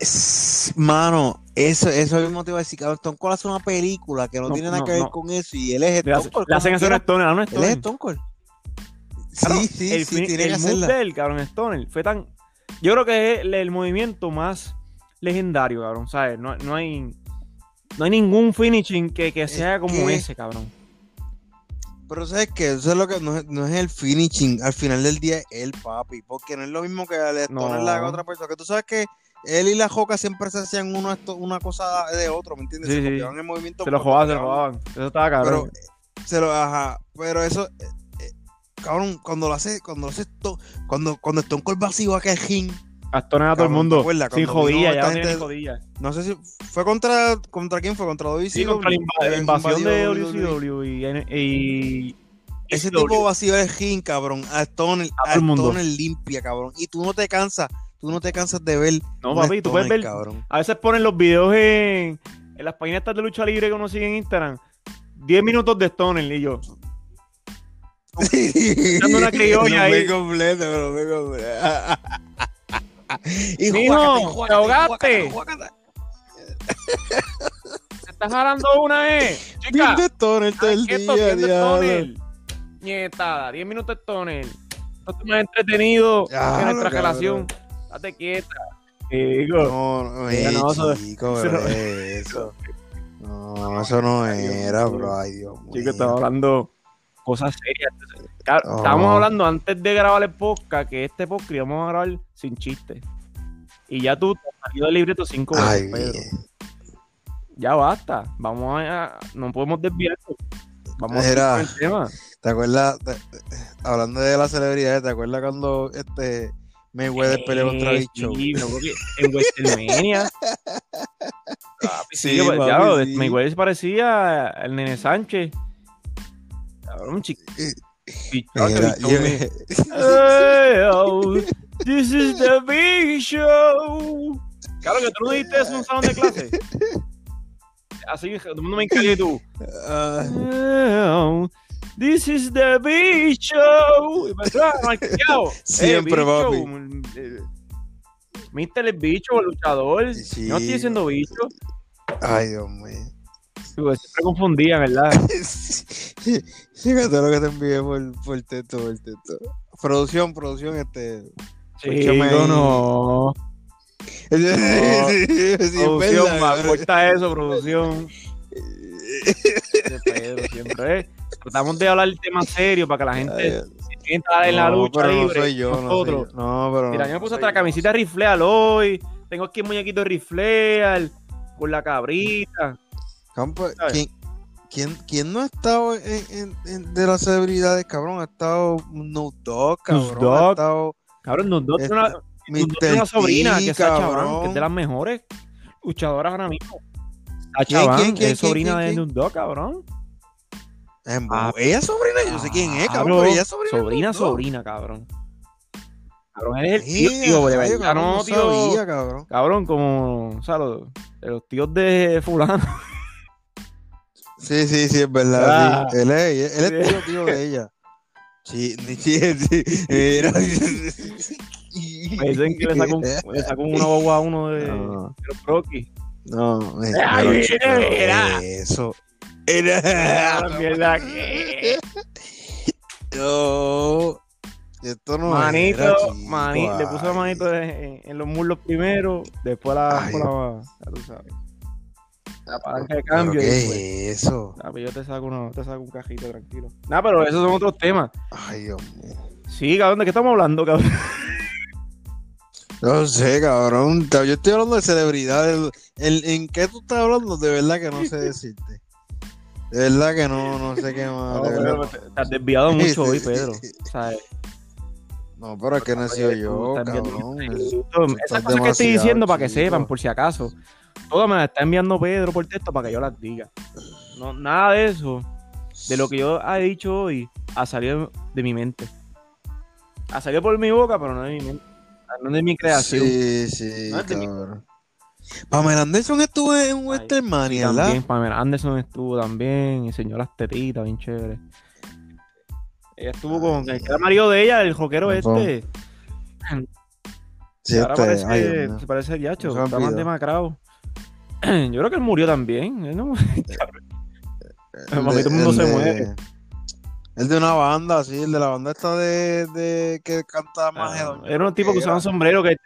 Es- Mano, eso, eso mismo te iba a decir, cabrón. Stone Cold hace una película que no, No, tiene nada no, que ver no. con eso y él es Stone Cold. le hacen hacer quiera. Stoner, a un Él es. Stone Cold. Claro, Sí, sí, el, sí, tiene que el move hacerla. de él, cabrón, Stoner, fue tan. Yo creo que es el, el movimiento más legendario, cabrón. ¿Sabes? No, no hay. No hay ningún finishing que, que sea como que- ese, cabrón. Pero sabes que eso es lo que no es, no es el finishing. Al final del día es el papi. Porque no es lo mismo que el Stoner No. le haga a otra persona. Que tú sabes que él y la Joca siempre se hacían uno esto- una cosa de otro, ¿me entiendes? Sí, se sí. el movimiento. Se lo pero jodaban, se lo jodaban. Eso estaba Pero cabrón. eh, se lo ajá, pero eso cabrón, cuando lo hace, cuando lo hace esto, cuando cuando Stone Cold vacío aquel ring, A Stoner a todo el mundo. Sin jodilla, ya no jodilla. no sé si fue contra contra quién fue contra WCW. Sí, contra la, Eh, invasión de WCW y, Ese tipo vacío el ring, cabrón, a Stoner, A a. Stoner limpia, cabrón, y tú no te cansas, tú no te cansas de ver No, papi, tú puedes ver. cabrón. A veces ponen los videos en, en las páginas de lucha libre que uno sigue en Instagram. 10 minutos de Stoner y yo. Dando una criolla ahí. ve completo, lo ve completo. Juácate, [laughs] y te ahogaste. ¿Se está jalando una, eh? Chica. Viendo Stoner todo el quieto, día. Stoner. Nietada, 10 minutos de Stoner. Esto es más entretenido Diablo, que nuestra cabrón. relación. Date quieta. Digo, No, no, Ya eh, no, eso- chico, eso pero no- eso. No, eso no era, bro. Ay, Dios mío. Chico, estaba hablando cosas serias. Claro, Oh. Estábamos hablando antes de grabar el podcast que este podcast íbamos a grabar sin chiste. Y ya tú te has salido del libreto cinco veces, Pedro. Ya basta. Vamos a. No podemos desviarnos. Vamos Era- a el tema. ¿Te acuerdas? te- hablando de las celebridades, ¿te acuerdas cuando este Mayweather peleó contra Eh, Bicho? Sí, en WrestleMania. [laughs] Papi, Sí, sí, ya, sí. Mayweather se parecía al nene Sánchez. Cabrón, chico. Mira, yo- Hey, oh, this is the big show. Claro que tú no dijiste eso en un salón de clase. Así, todo el mundo me encarga y tú. Ah, Oh, this is the big show. Y pensaba, marqueado. Siempre, eh, papi. bicho, mm, eh, Mister el bicho, el luchador. Sí. No estoy diciendo bicho. Ay, Dios mío. Digo, Siempre confundía, ¿verdad? [laughs] Fíjate lo que te envié por, por texto, por texto. Producción, producción, este. Ahí. [laughs] no. Sí, sí, sí, es producción, ma, cabrón. corta eso, producción. [laughs] Pedro siempre, ¿eh? Tratamos de hablar del tema serio para que la gente Ay, se sienta en la lucha pero no libre. soy yo, no soy nosotros. yo. No, pero Mira, yo me puse hasta la de Rifleal hoy. Tengo aquí el muñequito Rifleal con la cabrita. ¿Quién, quién, quién no ha estado en, en- en- de las celebridades, cabrón? Ha estado Snoop Dogg, cabrón. Dogg. Ha estado Cabrón, nos dos Este, una, tiene una Mr. sobrina que es Sacha que es de las mejores luchadoras ahora mismo. Sacha ¿Quién, Banks, quién, quién, es sobrina quién, de quién? Snoop Dogg, cabrón. En Ah, Bo- ella es sobrina, yo sé quién es, cabrón, pero ella es sobrina. Sobrina, sobrina, cabrón. Cabrón, eres el tío, de verdad, cabrón, no, no tío. sabía, cabrón. Cabrón, como, o sea, los, los tíos de fulano. Sí, sí, sí, es verdad. Ah. sí. Él es, él es tío, tío de ella. Sí, sí, [laughs] sí. Era- Me dicen que le sacó, le sacó una guagua a uno de, los Rocky. no, Ay, pero, mira, chico, mira. Eso. Era. mierda, ¿qué? No. Esto no Manito, era, chico, mani- le puso la manito en, en los muslos primero, después la, Ay. la. La palanca de ¿Pero cambio y ¿Qué eso? Ah, pues yo te saco, uno, te saco un cajito tranquilo. Nah, pero esos son otros temas. Ay, Dios mío. Sí, cabrón, ¿de qué estamos hablando, cabrón? [laughs] No sé, cabrón. Yo estoy hablando de celebridades. ¿En, en qué tú estás hablando? De verdad que no sé decirte. De verdad que no, no sé qué más. No, verdad. te, te has desviado mucho hoy, Pedro. No, pero es que no he sido yo, cabrón. Esas cosas que estoy diciendo para que sepan, por si acaso. Todas me las está enviando Pedro por texto para que yo las diga. No, nada de eso, de lo que yo he dicho hoy, ha salido de mi mente. Ha salido por mi boca, pero no de mi mente. No de mi creación. Sí, sí, No mi- cabrón. Pamela Anderson estuvo en Ay, Western Y Mania, ¿verdad? también Pamela Anderson estuvo también, enseñó las tetitas, bien chévere. Ella estuvo con el que era marido de ella, el Ujú. este. Sí, ahora este, parece, ay, se parece Yacho, me está más demacrado. [clears throat] Yo creo que él murió también. no- [laughs] El Mami, de- todo el mundo el se de- muere. El de una banda, sí, el de la banda esta de, de que canta más Ah, era un tipo que usaba un sombrero que él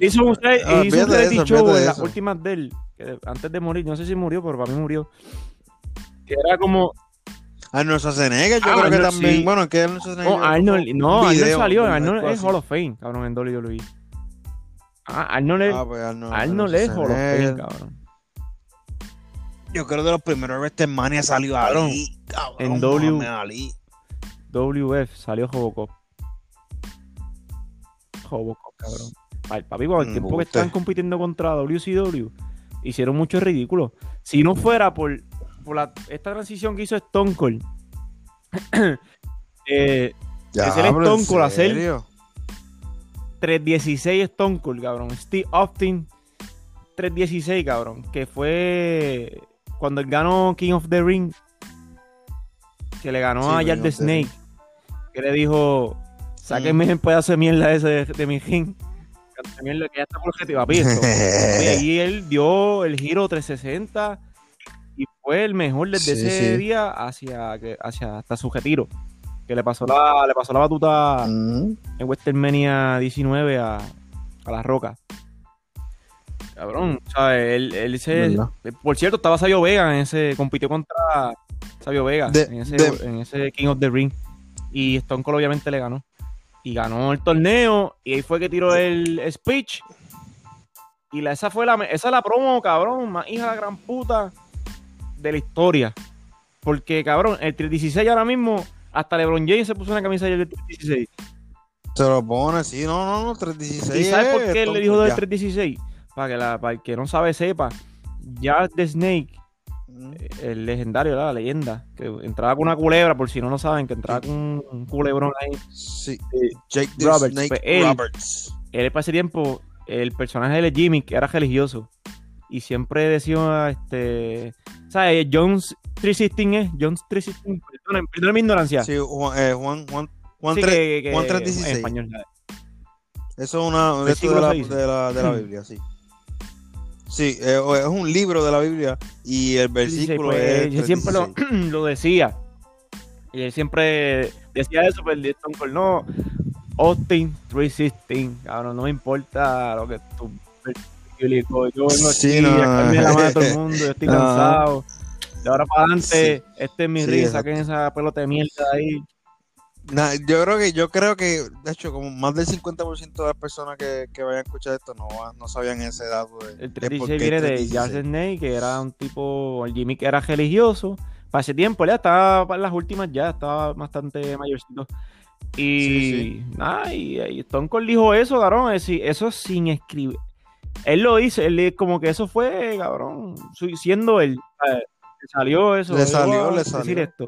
hizo un, Ah, hizo un reality eso, show en las últimas de él, que antes de morir, no sé si murió, pero para mí murió. Que era como. Arnold Schwarzenegger, yo Ah, creo que Arnold, también. sí. Bueno, es que Arnold Schwarzenegger. No, Arnold, no, Arnold salió, Arnold es. Hall of Fame, cabrón, en WWE. Ah, Arnold es, Ah, pues Arnold, Arnold es Hall of Fame, cabrón. Yo creo que de los primeros WrestleMania salió cabrón, en W. WF salió Robocop. Robocop, cabrón. Ay, papi, cuando el tiempo que estaban compitiendo contra WCW, hicieron mucho ridículo. Si no fuera por, por la- esta transición que hizo Stone Cold, [clears throat] eh, Ya, era pero Stone Cold, hacer- serio. 316 Stone Cold, cabrón. Steve Austin, 316, cabrón. Que fue cuando él ganó King of the Ring, que le ganó Sí, a Yard the Snake, que le dijo, sáquenme el pedazo de mierda ese de, de mi ring. Mierda que ya está por objetivo. [laughs] Y ahí él dio el giro 360 y fue el mejor desde Sí, ese sí. día hacia, hacia hasta su retiro. Que le pasó la, le pasó la batuta Mm. en WrestleMania 19 a, a La Roca. Cabrón, ¿sabes? Él, él se. ¿Verdad? Por cierto, estaba Sabio Vega en ese. Compitió contra Sabio Vega De- en, ese, de- en ese King of the Ring. Y Stone Cold obviamente le ganó. Y ganó el torneo. Y ahí fue que tiró el speech. Y la, esa fue la, esa es la promo, cabrón, más hija de la gran puta de la historia. Porque, cabrón, el 316 ahora mismo, hasta LeBron James se puso una camisa del 316. Se lo pone, sí, no, no, no, 316. ¿Y sabes por qué él le dijo del ya. 316? Para que, la, para el que no sabe sepa. Ya The Snake, Mm. el legendario, la leyenda, que entraba con una culebra, por si no lo saben, que entraba con un, culebrón ahí. Sí, Jake the Roberts, Snake pues, él- Roberts. Él para ese tiempo, el personaje de Jimmy, que era religioso, y siempre decía, este, ¿sabes? Jones 316 es, Jones 316, perdón, perdón mi ignorancia. Sí, Juan, eh, Juan, Juan, Juan, Sí, tres- que- que- Juan En 316. español. Eso es una de, la, de, la, de la. Biblia, sí. Sí, eh, es un libro de la Biblia y el 316, versículo pues, es yo siempre lo, 316. [clears throat] lo decía. Y él siempre decía eso, pero el Stone Cold no. Austin 316, cabrón, no me importa lo que tú. Yo vengo Sí, aquí no. la mano a todo el mundo, yo estoy [laughs] No. cansado. De ahora para adelante, este es mi ring, exacto. saquen esa pelota de mierda ahí. Nah, yo creo que, yo creo que, de hecho, como más del 50% de las personas que, que vayan a escuchar esto no, no sabían ese dato. De, El de 316 por qué viene de 316. Jazz Snake, que era un tipo, el Jimmy que era religioso. Para ese tiempo, ya estaba para las últimas, ya estaba bastante mayorcito. Y Sí, nada, y, y Stone Cold dijo eso, cabrón, es decir, eso sin escribir. Él lo dice, él como que eso fue, cabrón, siendo él. Le salió eso. Le salió, le decir salió. esto.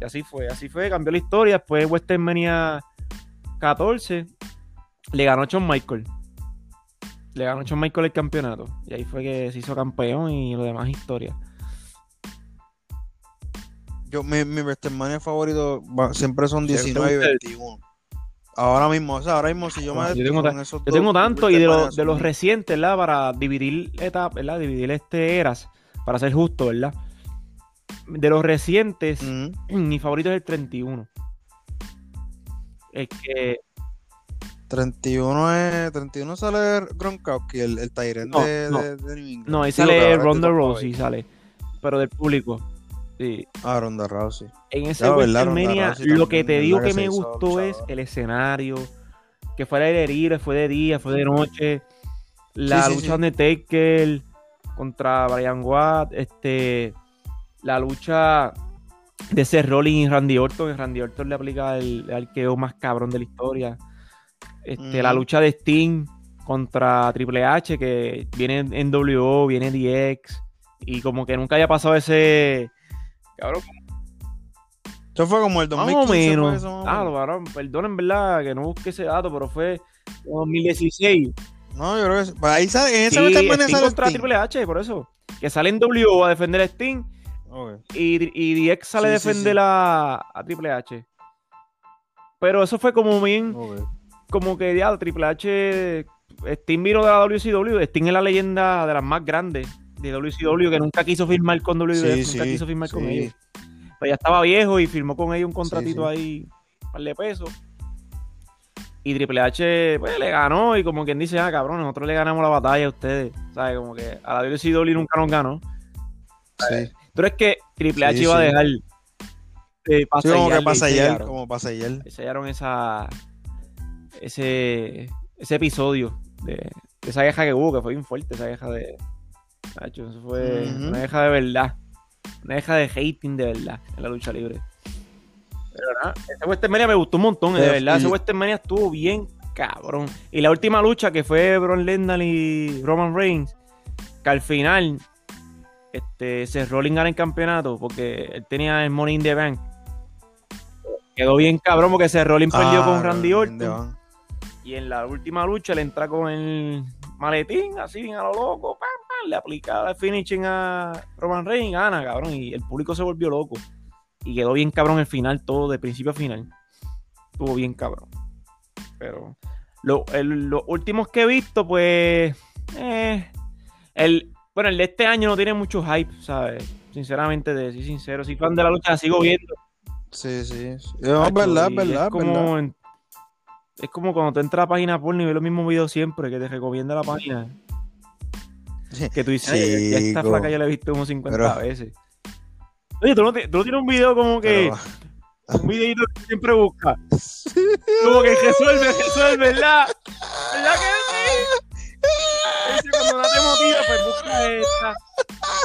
Y así fue, así fue, cambió la historia. Después WrestleMania 14, le ganó Shawn Michael. Le ganó Shawn Michael el campeonato. Y ahí fue que se hizo campeón y lo demás historia. Yo, mi, mi WrestleMania favorito siempre son Sí, 19 y usted- 21. Ahora mismo, o sea, ahora mismo si yo me Yo despido tengo con esos Yo dos tengo tanto y de, los de recientes, ¿verdad? Para dividir etapas, ¿verdad? Dividir este eras, para ser justo, ¿verdad? De los recientes, mi favorito es el 31. Es que 31 es 31 sale Gronkowski, el, el Tyrant No, de, no. de, de New England. no, ahí sale de Ronda. Rousey, sale. Pero del público. Sí. Ah, Ronda Rousey. En ese WrestleMania, lo que te digo que que me gustó es el escenario, que fue al aire libre, fue de día, fue de noche, la Sí, sí, lucha sí. de Taker contra Brian Watt, este, la lucha de Seth Rollins y Randy Orton, Randy Orton le aplica el, el arqueo más cabrón de la historia, este, la Ujú. lucha de Sting contra Triple H, que viene en WO, viene DX, y como que nunca haya pasado ese... Cabrón, Eso fue como el más 2015. o fue menos. eso, más o Ah, lo varón, perdonen, ¿verdad? Que no busque ese dato, pero fue 2016. No, yo creo que. Pues ahí sale, en ese Sí, Sting contra Sting. Triple H, por eso. Que sale en WO a defender a Sting Y, y DX sale a Sí, sí, defender sí. A, a Triple H. Pero eso fue como bien, como que ya Triple H, Sting vino de la WCW, Sting es la leyenda de las más grandes de WCW que nunca quiso firmar con WWF, nunca quiso firmar con ellos. Pero ya estaba viejo y firmó con ellos un contratito ahí, un par de pesos. Y Triple H pues, le ganó y como quien dice, ah, cabrón, nosotros le ganamos la batalla a ustedes. ¿Sabes? Como que a la WCW nunca nos ganó. Sí. Pero es que Triple H Sí, iba a dejar de Sí, como que pasa ayer, como pasa ayer. Sellaron esa ese ese episodio de, de esa queja que hubo, que fue bien fuerte, esa queja de Nacho, eso fue una queja de verdad. Una queja de hating de verdad en la lucha libre. Pero nada, ese WrestleMania me gustó un montón, de verdad. Ese y- WrestleMania estuvo bien cabrón. Y la última lucha que fue Bron Lesnar y Roman Reigns, que al final este, Rollins gana el campeonato porque él tenía el Money in the Bank. Quedó bien cabrón porque Rollins perdió Ah, con Randy Orton. Y en la última lucha le entra con el maletín, así bien a lo loco, pam, pam, le aplica el finishing a Roman Reigns, gana, cabrón. Y el público se volvió loco. Y quedó bien cabrón el final, todo de principio a final. Estuvo bien cabrón. Pero lo- el- los últimos que he visto, pues. eh, el, bueno, el de este año no tiene mucho hype, ¿sabes? Sinceramente, de decir sincero. Soy fan de la lucha, la sigo viendo. Sí, sí. No, es verdad, y es verdad, es como, en- es como cuando tú entras a la página porno y ves los mismos videos siempre que te recomienda la página. Que tú dices, "Ay, ya esta flaca ya la he visto como 50 Pero- veces. Oye, ¿tú no, te- tú no tienes un video como que. Pero- Un videito que siempre buscas. [laughs] Como que resuelve, resuelve, ¿verdad? ¿Verdad que sí? Cuando no te motiva, pues busca esta.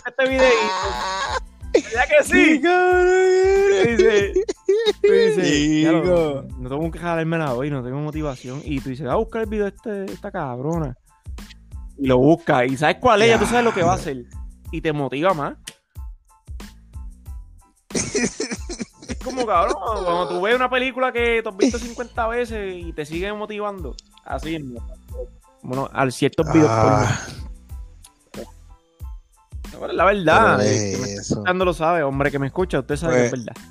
Este videito. ¿Verdad que sí? Tú dices, tú dices, Chico. "Diablo, no tengo que jalármela hoy, no tengo motivación. Y tú dices, va a buscar el video de este, esta cabrona. Y lo busca. Y sabes cuál es, ya tú sabes lo que va a hacer. Y te motiva más. es como cabrón, cuando tú ves una película que tú has visto 50 veces y te sigue motivando. Así es. Bueno, a ciertos videos Ah, porno. La verdad, el que me está eso. escuchando lo sabe, hombre que me escucha, usted sabe Pues- que es verdad.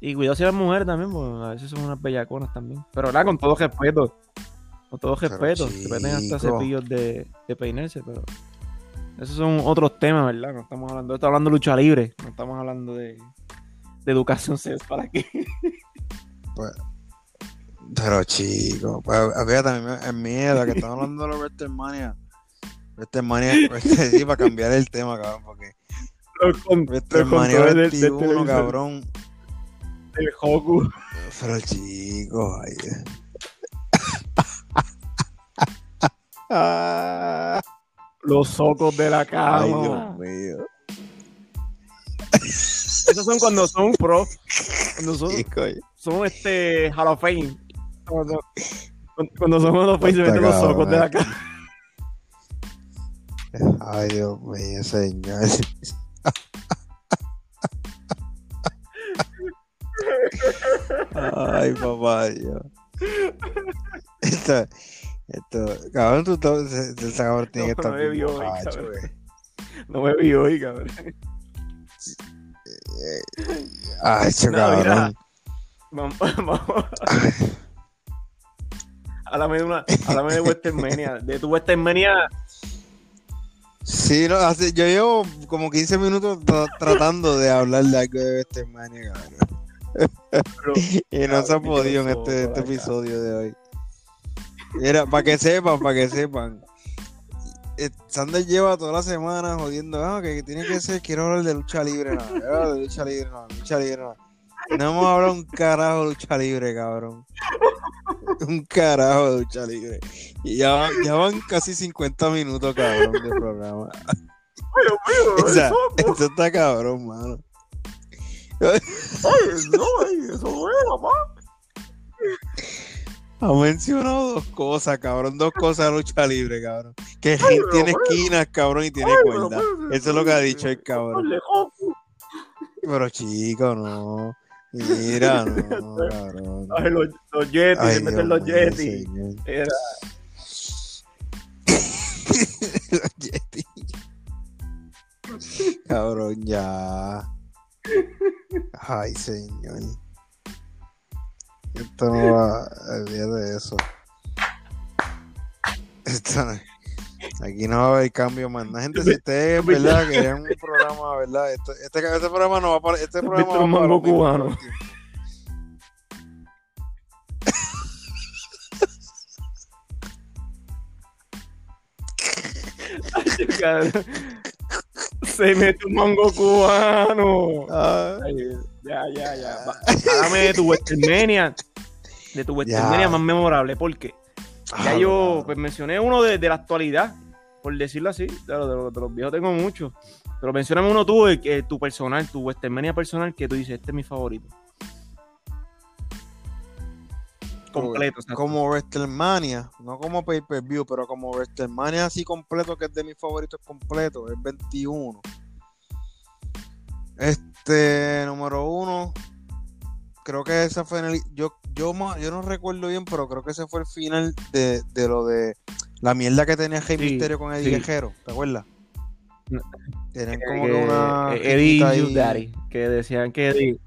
Y cuidado si las mujeres también, porque a veces son unas bellaconas también. Pero ¿verdad? con todo respeto. Con todo respeto. Se meten hasta cepillos de, de peinarse, pero. Esos son otros temas, ¿verdad? No estamos hablando. Estamos hablando de lucha libre. No estamos hablando de, de educación [laughs] sexual aquí. Pues, pero chico, pues fíjate, a mí me- es miedo que estamos hablando de los WrestleMania. WrestleMania, [laughs] este, sí, para cambiar el tema, cabrón, porque WrestleMania controles del- del 21, televisor, cabrón. del Hoku. Pero chico, ay. Ah, [laughs] Los socos de la ay, cama. Dios mío. Esos son cuando son pro. Cuando son, [laughs] son este Hall of Fame. Cuando, cuando Fame se Está meten los socos de la cama. Ay, Dios mío, señor. Ay, papá, Dios. Esto, esto, cabrón, tú, ese ese cabrón tiene que No, estar no bien bebió hoy, cabrón. No me vi hoy, cabrón. Ay, cabrón. Vamos, [laughs] vamos. Háblame de una, háblame de Westermania, de tu Westermania. Sí, no, hace- yo llevo como 15 minutos tra- tratando de hablar de algo de Westermania, cabrón. pero- [laughs] Y no se ha podido en este, este episodio de hoy. Mira, para que sepan, para que sepan. eh, Sander lleva toda la semana jodiendo, ah, que tiene que ser, quiero hablar de lucha libre, no, de lucha libre, no, lucha libre, no. No hemos hablado un carajo de lucha libre, cabrón. Un carajo de lucha libre. Y ya, van- ya van casi 50 minutos, cabrón, de programa. [laughs] Eso está cabrón, mano. Ay, no, ay, eso es, papá. Ha mencionado dos cosas, cabrón. Dos cosas de lucha libre, cabrón. Que Jin tiene esquinas, cabrón, y tiene Ay, cuerda. Eso es lo que ha dicho el cabrón. Pero chico, no. Mira, [laughs] no, cabrón. Ay, los, los Yeti, Ay, se meten los mío, Yeti. señor. Era, Los [laughs] Yeti. Cabrón, ya. Ay, señor. Esto no va. Olvídate de eso. Esto no- Aquí no va a haber cambio más nada. Gente, [laughs] si ustedes, ¿verdad? Querían un programa, ¿verdad? Este, este, este programa no va para. Este programa va para Mango lo mismo cubano. Se mete un mango cubano. Ah, Ay, ya, ya, ya. [laughs] Háblame de tu Westermania. De tu Westermania más memorable, porque ya ah, yo cabrón. pues, mencioné uno de, de la actualidad, por decirlo así. De, los- de los- de los viejos tengo muchos. Pero mencioname uno tú, el tu personal, tu Westermania personal, que tú dices, este es mi favorito. Completo. Como WrestleMania, no como pay-per-view, pero como WrestleMania así completo, que es de mis favoritos completos, es 21. Este, número uno, creo que ese fue en el. Yo, yo, yo no recuerdo bien, pero creo que ese fue el final de, de lo de la mierda que tenía Rey Sí, Misterio con Eddie sí. Guerrero, ¿te acuerdas? Tenían Que- como que una. eh, Eddie ahí. daddy, que decían que Eddie,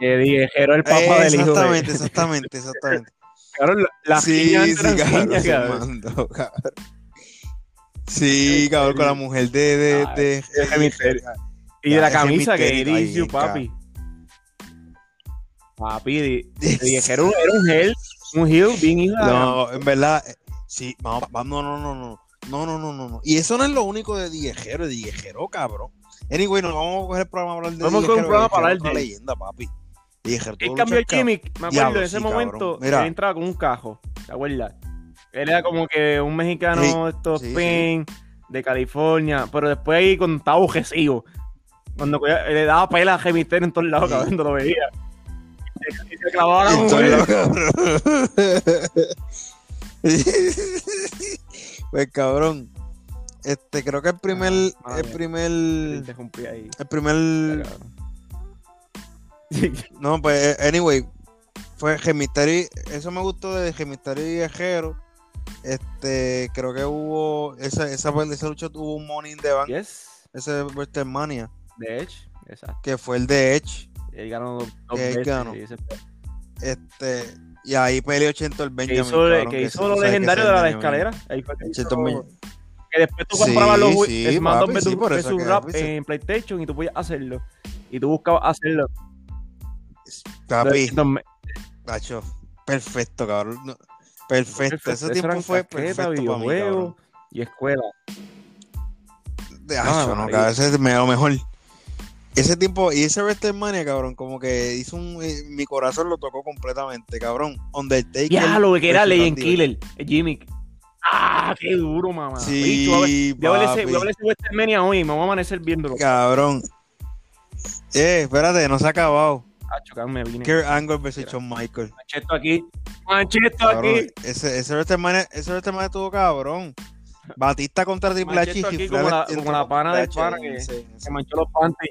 Eddie Guerrero era el papá Eh, del hijo de... exactamente, exactamente, exactamente. [laughs] Cabrón, la- sí, sí, cabrón, piñas, se cabrón. mandó, cabrón. Sí, cabrón, con la mujer de, de, de, ese misterio. Y de la camisa que Eddie papi. Papi, Eddie Eddie Guerrero era un heel, un heel bien hijo No, en verdad, eh, sí, vamos, vamos, no, no, no, no, no, no, no, no, no. Y eso no es lo único de Diejero, Diejero, cabrón. Anyway, nos vamos a coger el programa para hablar de Vamos a coger un programa para hablar de una leyenda, papi. Diejero, Él cambió el gimmick, me acuerdo, Diablo, en ese momento, Mira. él entraba con un cajo, ¿te acuerdas? Él era como que un mexicano estos sí, pin de California, pero después ahí cuando estaba objesivo, cuando le daba pela a Misterio en todos lados, Sí. cabrón, lo veía. Y se clavaba la cabrón. mujer. Entonces, cabrón. Pues cabrón, este creo que el primer, Ah, el primer, ahí. el primer. No, pues, eh, anyway, fue Gemisteri, eso me gustó de Gemisteri Viajero. Este, creo que hubo, esa, esa, esa lucha tuvo un Money in the Bank, Yes, ese WrestleMania, de Edge, exacto. que fue el de Edge. Él ganó dos, dos Que él veces. ganó. sí, ese- Este, y ahí peleó 80 el que Benjamin. hizo, cabrón, que que hizo lo que legendario de la Benjamin- escalera. Ahí fue que, hizo- 80 Ben- que después tú Sí, comprabas los sí, papi, sí, por eso vs. que Rap en PlayStation y tú podías hacerlo. Y tú buscabas hacerlo. Papi, Nacho, perfecto, cabrón. Perfecto. perfecto. Ese Eso tiempo fue perfecto para mí, videojuegos cabrón. y escuela. De Ah, no, cabrón, ese es lo mejor. Ese tiempo, y ese WrestleMania, cabrón, como que hizo un. eh, mi corazón lo tocó completamente, cabrón. Undertaker. Ya, lo que era Legend Killer, el Jimmy. Ah, qué duro, mamá. Sí, voy a ver- voy a ver ese- papi. voy a ver ese WrestleMania hoy, me voy a amanecer viéndolo. Cabrón. Eh, espérate, no se ha acabado. Ah, chocar, me vine. Kurt Angle versus Shawn Michaels. Mancheto aquí. Mancheto Cabrón, aquí. ese, ese WrestleMania, ese WrestleMania estuvo cabrón. Batista contra Triple H como la- como la pana del pana que- Se manchó los panties.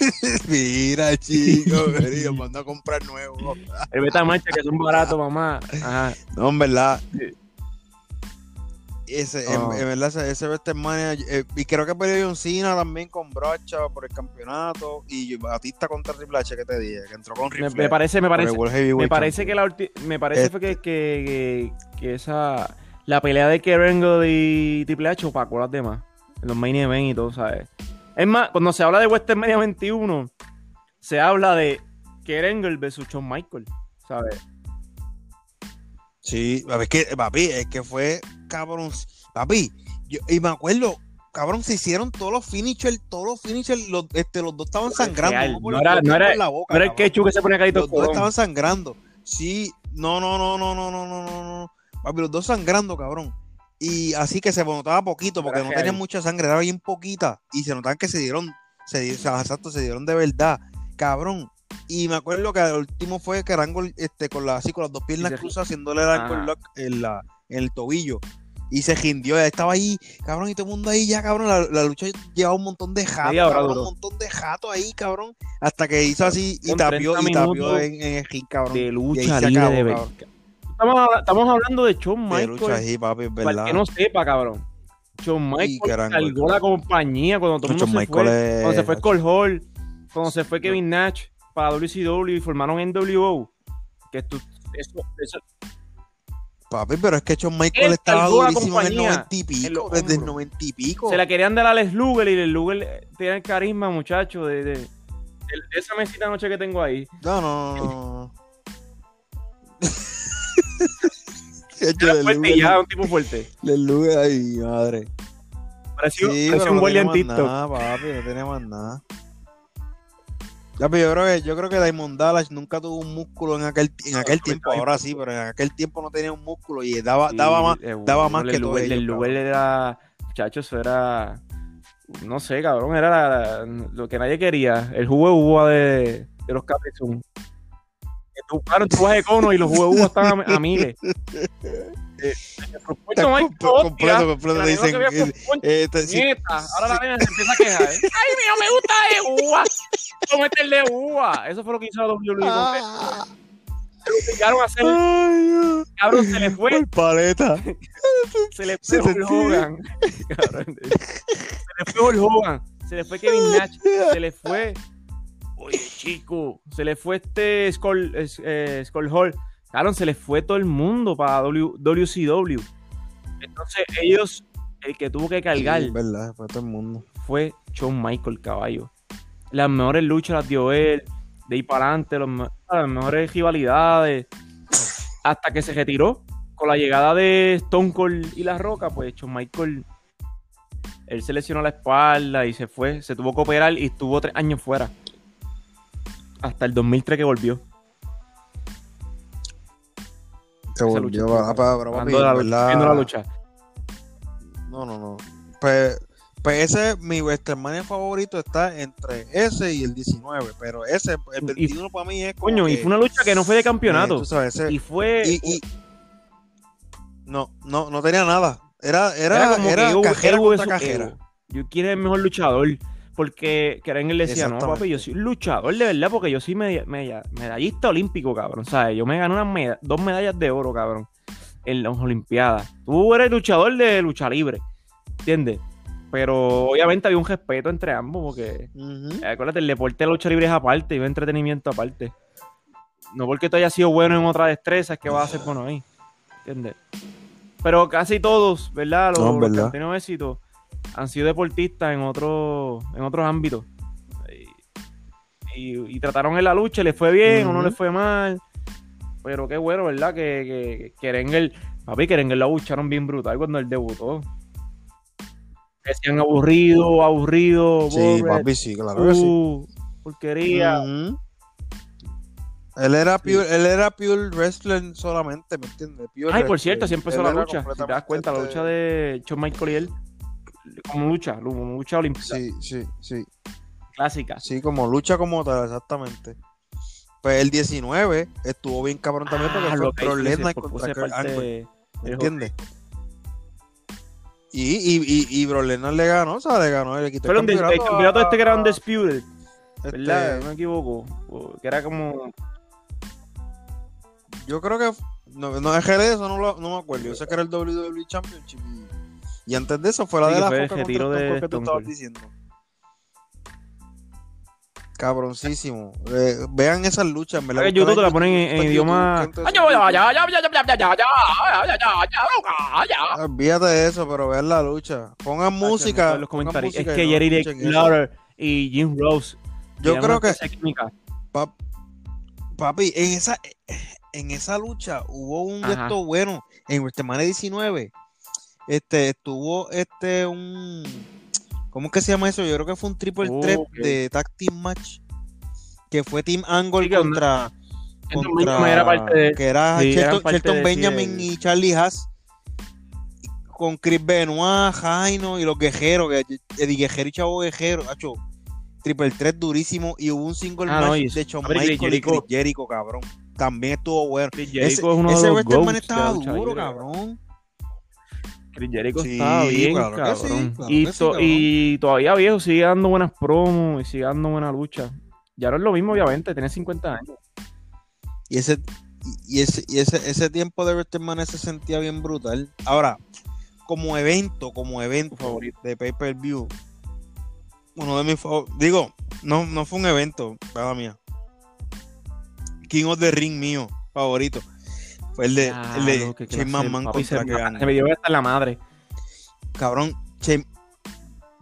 [laughs] Mira, chico, [laughs] querido, mando a comprar nuevo. [laughs] El beta mancha que son baratos, mamá. Ajá. No, en verdad. Ese, Oh. en, en verdad, ese, ese WrestleMania, eh, y creo que perdió John Cena también con Brocha por el campeonato, y Batista contra Triple H, que te dije, que entró con Me, Ric me Flair parece, me parece, me parece que la me parece fue que, Este- que, que, que esa la pelea de Kerengo y Triple H opacó las demás. En los main event y todo, ¿sabes? Es más, cuando se habla de WrestleMania 21, se habla de Kerengo versus Shawn Michael, ¿sabes? Sí, es que, papi, es que fue cabrón. Papi, yo, y me acuerdo, cabrón, se hicieron todos los finishers, todos los finishers, los, este, los dos estaban sangrando. No era- no era- por la boca, No era el quechu que se ponía carito Los dos estaban sangrando. Sí, no, no, no, no, no, no, no, no, no. Papi, los dos sangrando, cabrón. Y así que se notaba poquito, porque no tenían mucha sangre, era bien poquita. Y se notaban que se dieron, se, di- o sea, exacto, se dieron de verdad, cabrón. Y me acuerdo que el último fue que Rango, este, con la, así con las dos piernas cruzadas, haciéndole el ankle lock en, la, en el tobillo. Y se gindió, estaba ahí, cabrón, y todo el mundo ahí ya, cabrón. La, la lucha llevaba un montón de jatos, cabrón, duró. un montón de jatos ahí, cabrón. Hasta que hizo así y tapió, 30 y tapió minutos en, en el ring, cabrón. de Y ahí lucha se libre acabó, de verdad. cabrón. Estamos, estamos hablando de Shawn De Michael. lucha ahí, papi, Para que no sepa, cabrón. Shawn Michael Kerengo, cargó la compañía cuando todo el mundo se fue. es- Cuando se fue Cole Hall, cuando se fue Kevin Nash para WCW y formaron NWO. Que esto, eso, eso- Papi, pero es que Shawn Michael Él estaba durísimo en el compañía 90 y pico, desde el hombros. 90 y pico. se la querían dar a Les Luger y Les Luger tiene el carisma, muchacho, de, de, de- esa mesita noche que tengo ahí. No, no, no. [laughs] [laughs] [laughs] Era fuerte ya, un tipo fuerte. Le lugue ahí, madre. Sí, pero un no guardia tenía en más TikTok. nada, papi, no tenía más nada. Ya, pero yo creo que, yo creo que Diamond Dallas nunca tuvo un músculo en aquel, en aquel tiempo, ahora sí, pero en aquel tiempo no tenía un músculo y daba, Sí, daba más, eh, daba más Les que todo Les ellos, Luger cabrón. era, muchacho, eso era, no sé, cabrón, era la- lo que nadie quería, el jugo de uva de, de los Capri Tú vas de cono y los uva estaban a, a miles. Eh, el hostia, completo, completo, que dicen, Eh. Ahora la nena se empieza a quejar. Ay, mira, me gusta de uva. Cómete el de uva. Eso fue lo que hizo la WWE. Ah. Se lo obligaron a hacer. Ay. Cabrón, se le fue. Por paleta. Se le Se fue Hulk Hogan. Cabrón. [laughs] Se le fue Hulk Hogan. Se le fue Kevin Nash. Se le fue. Oye, chico. Se le fue este Skull, eh, Skull Hall. Cabrón, se le fue todo el mundo para w, WCW. Entonces, ellos, el que tuvo que cargar Sí, verdad, fue todo el mundo. fue Shawn Michael, caballo. Las mejores luchas las dio él. De ahí para adelante, los las mejores rivalidades. Hasta que se retiró. Con la llegada de Stone Cold y La Roca, pues Shawn Michael. Él se lesionó la espalda y se fue. Se tuvo que operar y estuvo tres años fuera. Hasta el 2003 que volvió. Se volvió lucha. a- a- pero, papi, Hablando de la la lucha. No, no, no. Pues, pues ese, mi WrestleMania favorito está entre ese y el 19, pero ese, el Y- 21 para mí es como Coño, y fue una lucha que no fue de eh, campeonato. tú sabes, ese- Y fue. y, y- no, no, no tenía nada. Era, era, Era era, como que Evo- cajera contra cajera. Yo quiero el mejor luchador. Porque Karen le decía, no, papi, yo soy un luchador de verdad, porque yo soy medallista olímpico, cabrón. ¿Sabes? Yo me gané unas dos medallas de oro, cabrón, en las Olimpiadas. Tú eres luchador de lucha libre, ¿entiendes? Pero obviamente había un respeto entre ambos, porque eh, acuérdate, el deporte de la lucha libre es aparte y el entretenimiento aparte. No porque tú hayas sido bueno en otra destreza es que vas a ser bueno ahí, ¿entiendes? Pero casi todos, ¿verdad? Los, No, los verdad. que han sido deportistas en, otros en otros ámbitos. Y, y, y trataron en la lucha, le fue bien o no Ujú. le fue mal. Pero qué bueno, ¿verdad? Que, que, que papi, que Erengel lo abucharon bien brutal cuando él debutó. Decían aburrido, aburrido, Sí, boring, papi, sí, claro que sí. uh, porquería. Él era pure, él era pure wrestler solamente, ¿me entiendes? Pure Ay, por cierto, así empezó Él la lucha. Si te das cuenta, la lucha de Shawn Michael y él, como lucha, como lucha olímpica, Sí, sí, sí. clásica. Sí, como lucha como tal, exactamente. Pues el 19 estuvo bien cabrón también porque Ah, fue ese Lesnar contra Kurt Angle, de- ¿me del entiendes? Y, y, y, y Brock Lesnar le ganó, o sea, le ganó, le quitó Fue el, campeonato, a- este que era Undisputed, este, ¿verdad? No me equivoco. Que era como. Yo creo que no, no es que de eso no, lo- no me acuerdo. Yo sé que era el WWE Championship y, y antes de eso fue la Sí, de la foca Stone de que tú estabas diciendo. Cabroncísimo. Eh, vean esas luchas. Me En YouTube te la ponen en, en idioma. Olvídate de eso, pero vean la lucha. Pongan música. Los pongan comentarios. Es que Jerry. Lauder y Jim Rose. Yo creo que clase de química. Pa- Papi, en esa, en esa lucha hubo un estos bueno. En WrestleMania 19, este, estuvo este un. ¿Cómo es que se llama eso? Yo creo que fue un triple Oh, threat de tag team match. Que fue Team Angle Sí, contra. Contra Benjamin era parte de- que era sí, Shelton, de- Benjamin y Charlie Haas. Con Chris Benoit, Jaino y los guerreros. Eddie Guerrero y Chavo Guerrero. Hacho, triple threat durísimo. Y hubo un single Ah, match de Shawn a ver, Chris Michael y Chris Jericho. Jericho, cabrón. También estuvo bueno. Chris Ese, Jericho es uno de los WrestleMania GOATs estaba duro, cabrón. Chris Jericho Sí, estaba bien, claro cabrón. sí, claro y, sí, cabrón. y todavía viejo, sigue dando buenas promos y sigue dando buena lucha. Ya no es lo mismo, obviamente, tiene 50 años. Y ese, y ese, y ese, ese tiempo de WrestleMania se sentía bien brutal. Ahora, como evento, como evento favorito. de pay-per-view, uno de mis favoritos, digo, no, no fue un evento, para mía. King of the Ring mío, favorito. Fue el de, el de Shane McMahon papi, se, contra me- Kevin. se me dio hasta la madre. Cabrón, Shane-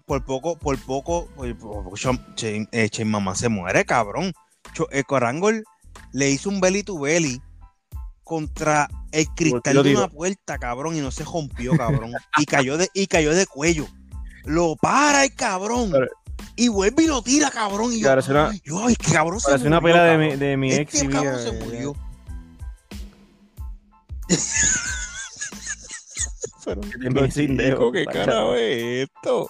por poco, por poco, por poco, Shane, eh, Shane McMahon se muere, cabrón. Eh, Corangol le hizo un belly to belly contra el cristal de una puerta, cabrón, y no se rompió, cabrón. y cayó de, y cayó de cuello. Lo para el cabrón. Pero- y vuelve y lo tira, cabrón. Y yo, una- yo, ay, cabrón, se una pela de mi, de mi ex. Este y cabrón se murió. Pero, dedo, ¿qué carajo es esto?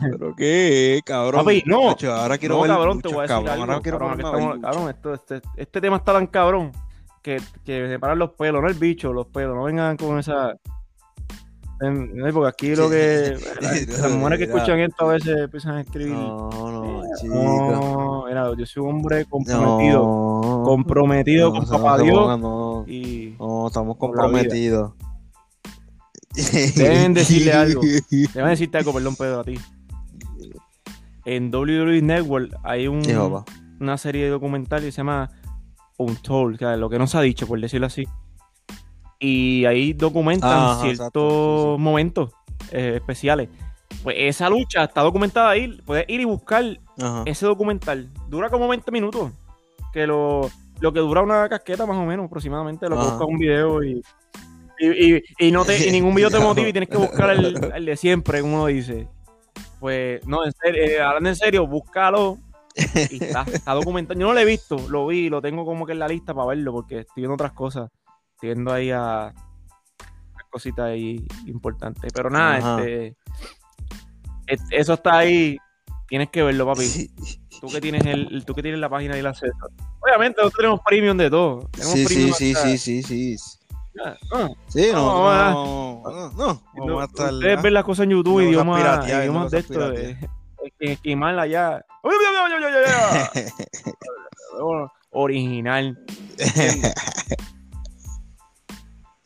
¿Pero qué, cabrón? Papi, no. Ahora quiero no, ver cabrón, te luchas, voy a decir cabrón. algo. Ahora quiero cabrón, ver estamos- esto, este, este tema está tan cabrón que, que se paran los pelos, no el bicho, los pelos. No vengan con esa... en- no, porque aquí lo que... [laughs] Las mujeres que Mira. escuchan esto a veces empiezan a escribir... No, no, chico. No, mira, yo soy un hombre comprometido. No. comprometido No, con no, papá no, Dios. No, no, Y no, estamos comprometidos. Deben [laughs] decirle algo. déjame decirte algo, perdón, Pedro, a ti. En WWE Network hay un, una serie de documentales que se llama Untold, que lo que no se ha dicho, por decirlo así. Y ahí documentan Ajá, ciertos exacto, sí, sí. momentos eh, especiales. Pues esa lucha está documentada ahí. Puedes ir y buscar Ajá. ese documental. Dura como 20 minutos. Que lo, lo que dura una casqueta más o menos aproximadamente. Lo que Ajá. buscas un video y, y, y- y no te, y ningún [laughs] video te motiva y tienes que buscar el, el de siempre, como uno dice. Pues no, en serio, eh, hablando en serio, búscalo. Y está, está documentado. Yo no lo he visto, lo vi, lo tengo como que en la lista para verlo porque estoy viendo otras cosas. Estoy viendo ahí a, a cositas ahí importantes. Pero nada, este, eso está ahí. Tienes que verlo, papi. Sí, Tú que tienes el, tú que tienes la página y la acceso. Obviamente nosotros tenemos premium de todo. Sí, premium sí, sí, sí, sí, sí. Ah, ah. Sí, no, No, no, no, no, no, No, estar. ustedes ven las cosas en YouTube, cosa idiomas, idiomas de esto, de, esquimarla allá. [laughs] Original.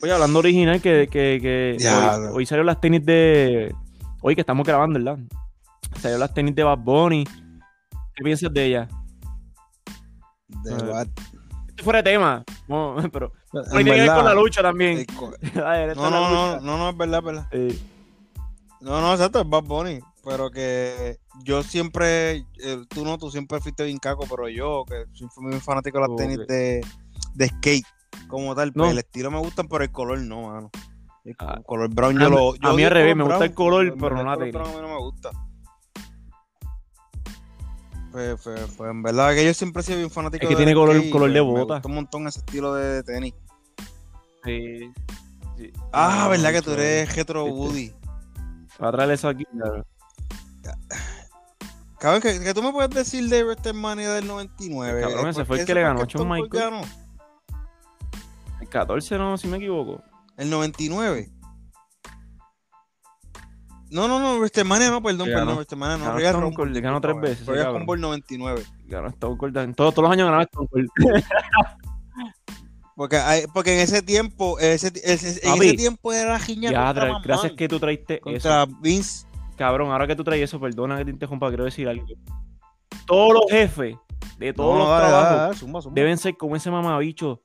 Oye, hablando original, que, que, que hoy, hoy salieron las tenis de. Hoy que estamos grabando, ¿verdad? Salieron las tenis de Bad Bunny. ¿Qué piensas de ella? De what? Esto fuera de tema. No, [laughs] pero. En Tiene que ver con la lucha también. co- [laughs] No, no, no, no, no, es verdad, es verdad. Eh, No, no, exacto, es Bad Bunny. pero que yo siempre, eh, tú no, tú siempre fuiste bien caco, pero yo, que soy muy fanático de las tenis de, de skate, como tal, pues No. el estilo me gustan, pero el color no, mano. El Ah, color brown a yo mí- lo. a yo mí odio al revés, me brown, gusta el color, en pero no la tenis. a mí no me gusta. Pues, pues, pues, en verdad que yo siempre he sido bien fanático Es que tiene color- y, color de pues, me bota. un montón ese estilo de tenis. Sí. sí. Ah, No, verdad que tú eres retro ¿viste? Woody. Voy a traer eso aquí. claro. Cabrón, ¿qué, qué tú me puedes decir de WrestleMania del 99? Cabrón, ese ¿Por fue el que le ganó a Michaels. ganó? El 14, no, si me equivoco. El 99. No, no, no, WrestleMania no, perdón, Que perdón, ganó- WrestleMania no. ganó Stone Cold, ganó tres veces Royal cabrón. Rumble 99. Ganó Stone Cold. en Todos, todos los años ganaba Stone Cold. [laughs] Porque, hay- porque en ese tiempo, ese, ese- en Papi, ese tiempo era Giña Ya, contra gracias que tú traiste eso. contra Vince. Cabrón, ahora que tú traes eso, perdona que te interrumpa, quiero decir algo. Todos los jefes de todos los dale, trabajos dale, dale, deben ser como ese mamabicho.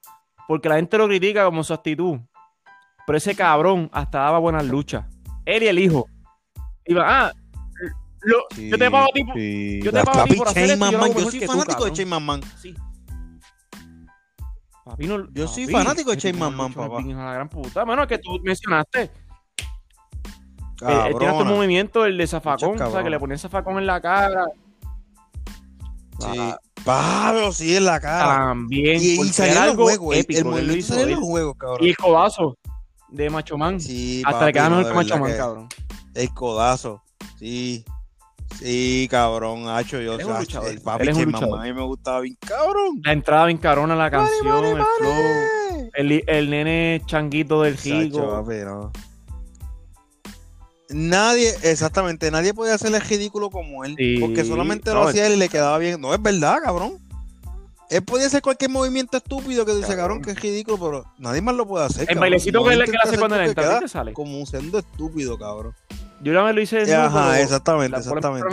Porque la gente lo critica como su actitud. Pero ese cabrón hasta daba buenas luchas. Él y el hijo. Iba, ah, lo- Sí, yo te pago a ti. sí. yo te pago a ti por hacer esto yo lo soy que tú, fanático de cabrón. Shane McMahon. Sí. Papi, no- Yo soy fanático de tipo McMahon, lucha papá. la gran puta. Mano, que tú mencionaste. Eh, Él, él tiene este Cabrona. movimiento, el de zafacón. O sea, que le cabronas. ponía zafacón en la cara. Sí. Pablo, sí, en la cara. También. y, y salió era en los algo juegos. el- épico. el movimiento hizo, salió en los juegos, cabrón. Y el codazo de Macho Man. Sí, Hasta papi, le queda no, mejor de que Macho Man, que- cabrón. El codazo. Sí. Sí, cabrón, hacho, yo Él un el papi Él un luchador. McMahon, a mí me gustaba bien, cabrón. La entrada bien carona, la canción, el flow. El, el nene changuito del papi, no. Nadie, exactamente, nadie podía hacerle ridículo como él. Sí, porque solamente no, lo hacía él y le quedaba bien. No, es verdad, cabrón. Él podía hacer cualquier movimiento estúpido que dice, cabrón, Cabrón. que es ridículo, pero nadie más lo puede hacer. El cabrón. bailecito No que, que intentes hace cuando que entra, ¿qué sale? Como siendo estúpido, cabrón. Yo una vez lo hice desnudo, Ajá, exactamente, exactamente.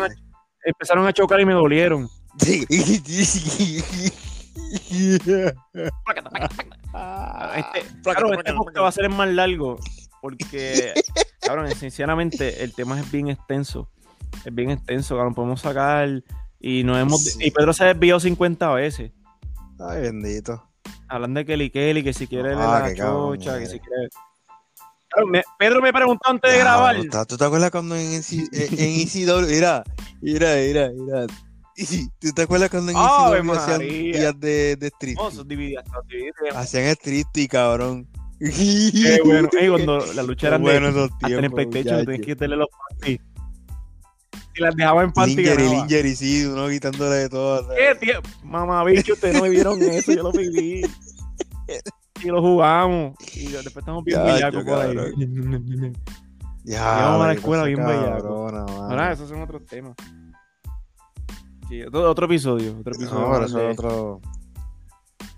empezaron a chocar y me dolieron. Sí. [laughs] Este, claro, este va a ser el más largo porque, [laughs] cabrón, sinceramente el tema es bien extenso. Es bien extenso, cabrón. Podemos sacar y nos hemos Sí. y Pedro se ha desviado 50 veces. Ay, bendito. Hablando de Kelly Kelly, que si quiere Ah, la chocha, que si quiere. Me- Pedro me preguntó antes de grabar. ¿Tú te acuerdas cuando en, EC en ECW, mira, mira, mira, mira. ¿Tú te acuerdas cuando en ECW hacían días de, de street? No, eso dividía. Hacían street, cabrón. Qué bueno. Ey, cuando la [laughs] lucha era Qué de bueno esos hasta en el tiempos, PlayStation, tenías que quitarle los panties. Y las dejaba en panty. Linger. Linger y sí, uno quitándole de todo. ¿Qué tiempo? Mamá, bicho, ustedes no me vieron eso, yo lo viví. [laughs] Y lo jugamos. Y después estamos bien bellacos por ahí. Ya, Íbamos a la escuela bien bellaco. cabrona, mano. Ahora, esos son otros temas. Sí, otro, otro episodio. Otro episodio. No, eso es otro.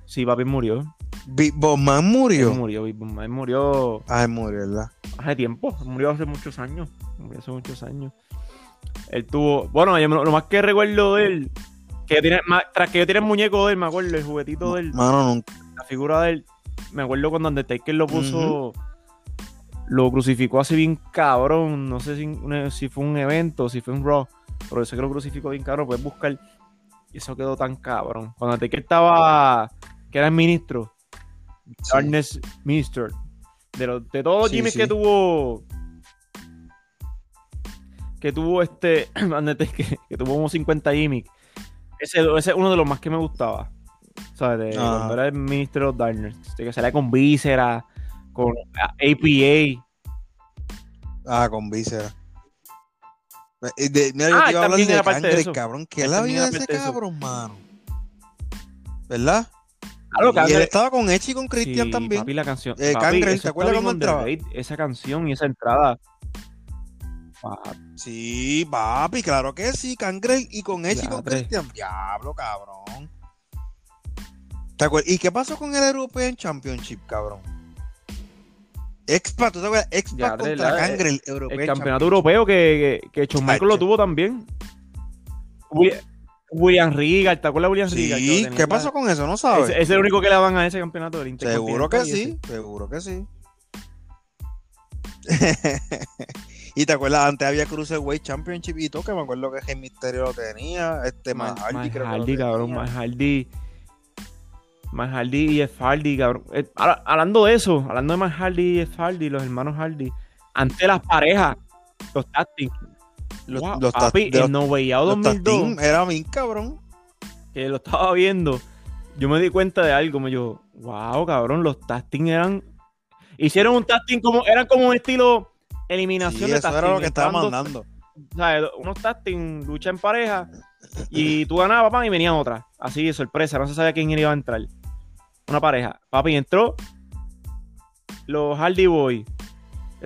Sí, papi murió. Big Boss Man Él murió. murió, Big Boom. Él murió Ah, él murió, ¿verdad? hace tiempo. Murió hace muchos años. Murió hace muchos años. Él tuvo. Bueno, yo, lo más que recuerdo de él. Que tiene, más- tras que yo tiene el muñeco de él, me acuerdo, el juguetito de él, Mano, nunca. la figura de él. Me acuerdo cuando Undertaker lo puso. Lo crucificó así bien cabrón. No sé si, una- si fue un evento, si fue un Raw. Pero yo sé que lo crucificó bien cabrón. Puedes buscar. Y eso quedó tan cabrón. Cuando Undertaker estaba. Que era el ministro. Darkness Minister. De, los- de todos los Sí, Jimmys sí. que tuvo. Que tuvo este. [clears throat] Undertaker, que tuvo como 50 gimmicks. Ese, ese es uno de los más que me gustaba. ¿Sabes? De, cuando era el Minister of Darkness. Que salía con Víscera. Con APA. Ah, con víscera. Eh, de- mira, yo Ah, te iba a hablar de de Cangre, cabrón. ¿Qué es la vida de ese de cabrón, mano? ¿Verdad? Claro, y él Cangre- estaba con Echi y con Cristian Sí, también. Papi, la canción. Eh, papi, Gangrel, eso ¿te acuerdas bien entraba? Esa canción y esa entrada. Papi, Sí, papi, claro que sí. Cangre y con Echi y con. Cristian. Diablo, cabrón. ¿Te acuerdas? ¿Y qué pasó con el European Championship, cabrón? Expa, ¿tú te acuerdas? Expa Diadre, contra la- Cangre, el el European campeonato europeo que, que, que Shawn lo tuvo también. William, William Regal, ¿te acuerdas de William Regal? Sí, ¿qué pasó con eso? ¿No sabes? Ese, ese es el único que le daban a ese campeonato del Seguro que sí, seguro que sí. Y te acuerdas, antes había Cruiserweight Championship y todo, que me acuerdo que Misterio lo tenía. Este, más Hardy, Más creo que Hardy, cabrón, tenía. Más Hardy. Y Jeff Hardy, cabrón. Eh, hablando de eso, hablando de más Hardy y Jeff Hardy, los hermanos Hardy, ante las parejas, los team, Los, wow, los, papi, en No Way Out los tag 2002, team era bien cabrón. que lo estaba viendo, yo me di cuenta de algo, me yo, wow, cabrón, los team eran, hicieron un team como, eran como un estilo eliminación Sí, de eso tag era lo que estaba mandando. ¿sabes? Unos team, lucha en pareja, y tú ganabas, papá, y venía otra. Así de sorpresa, no se sabía quién iba a entrar. Una pareja. Papi, entró los Hardy Boy.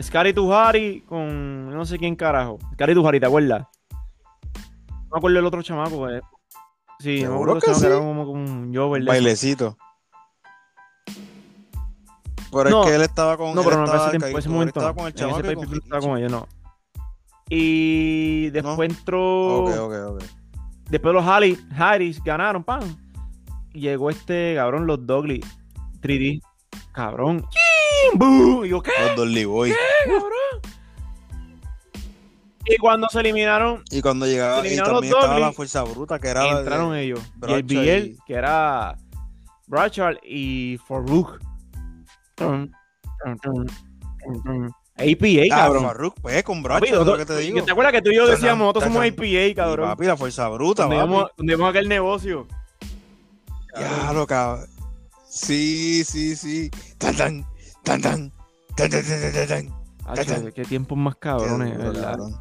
Scary Tuhari con no sé quién carajo. Scary Tuhari, ¿te acuerdas? No me acuerdo el otro chamaco. eh. Sí, no me acuerdo que sí. era como, como un Jover. Bailecito. Pero No, es que él estaba con. No, pero no, estaba, ese, tiempo, Kaito ese momento. estaba con el En chamaco ese con estaba con ellos, no. Y después entró. Ok, ok, ok. Después los Harris ganaron, pan. Llegó este cabrón, los Dogly 3D. Cabrón. Y yo, ¿qué, Los Dolly Boy. cabrón? Y cuando se eliminaron, Y cuando llegaba, y también los estaba la fuerza bruta, que era la de- entraron ellos. Y el Bradshaw BL, y- que era Brachard y Farouk. APA, Ah, cabrón. Pues, con es lo que te digo. ¿Te acuerdas que tú y yo decíamos, nosotros somos. APA, cabrón? papi, la fuerza bruta, Donde papi. íbamos, donde íbamos a aquel negocio. Ya, lo cabrón. Sí, sí, sí. Tan, tan, tan, tan. Tan, tan, tan, tan, tan. Acho, Cabrón. qué tiempos más cabrones, duro, ¿verdad? cabrón.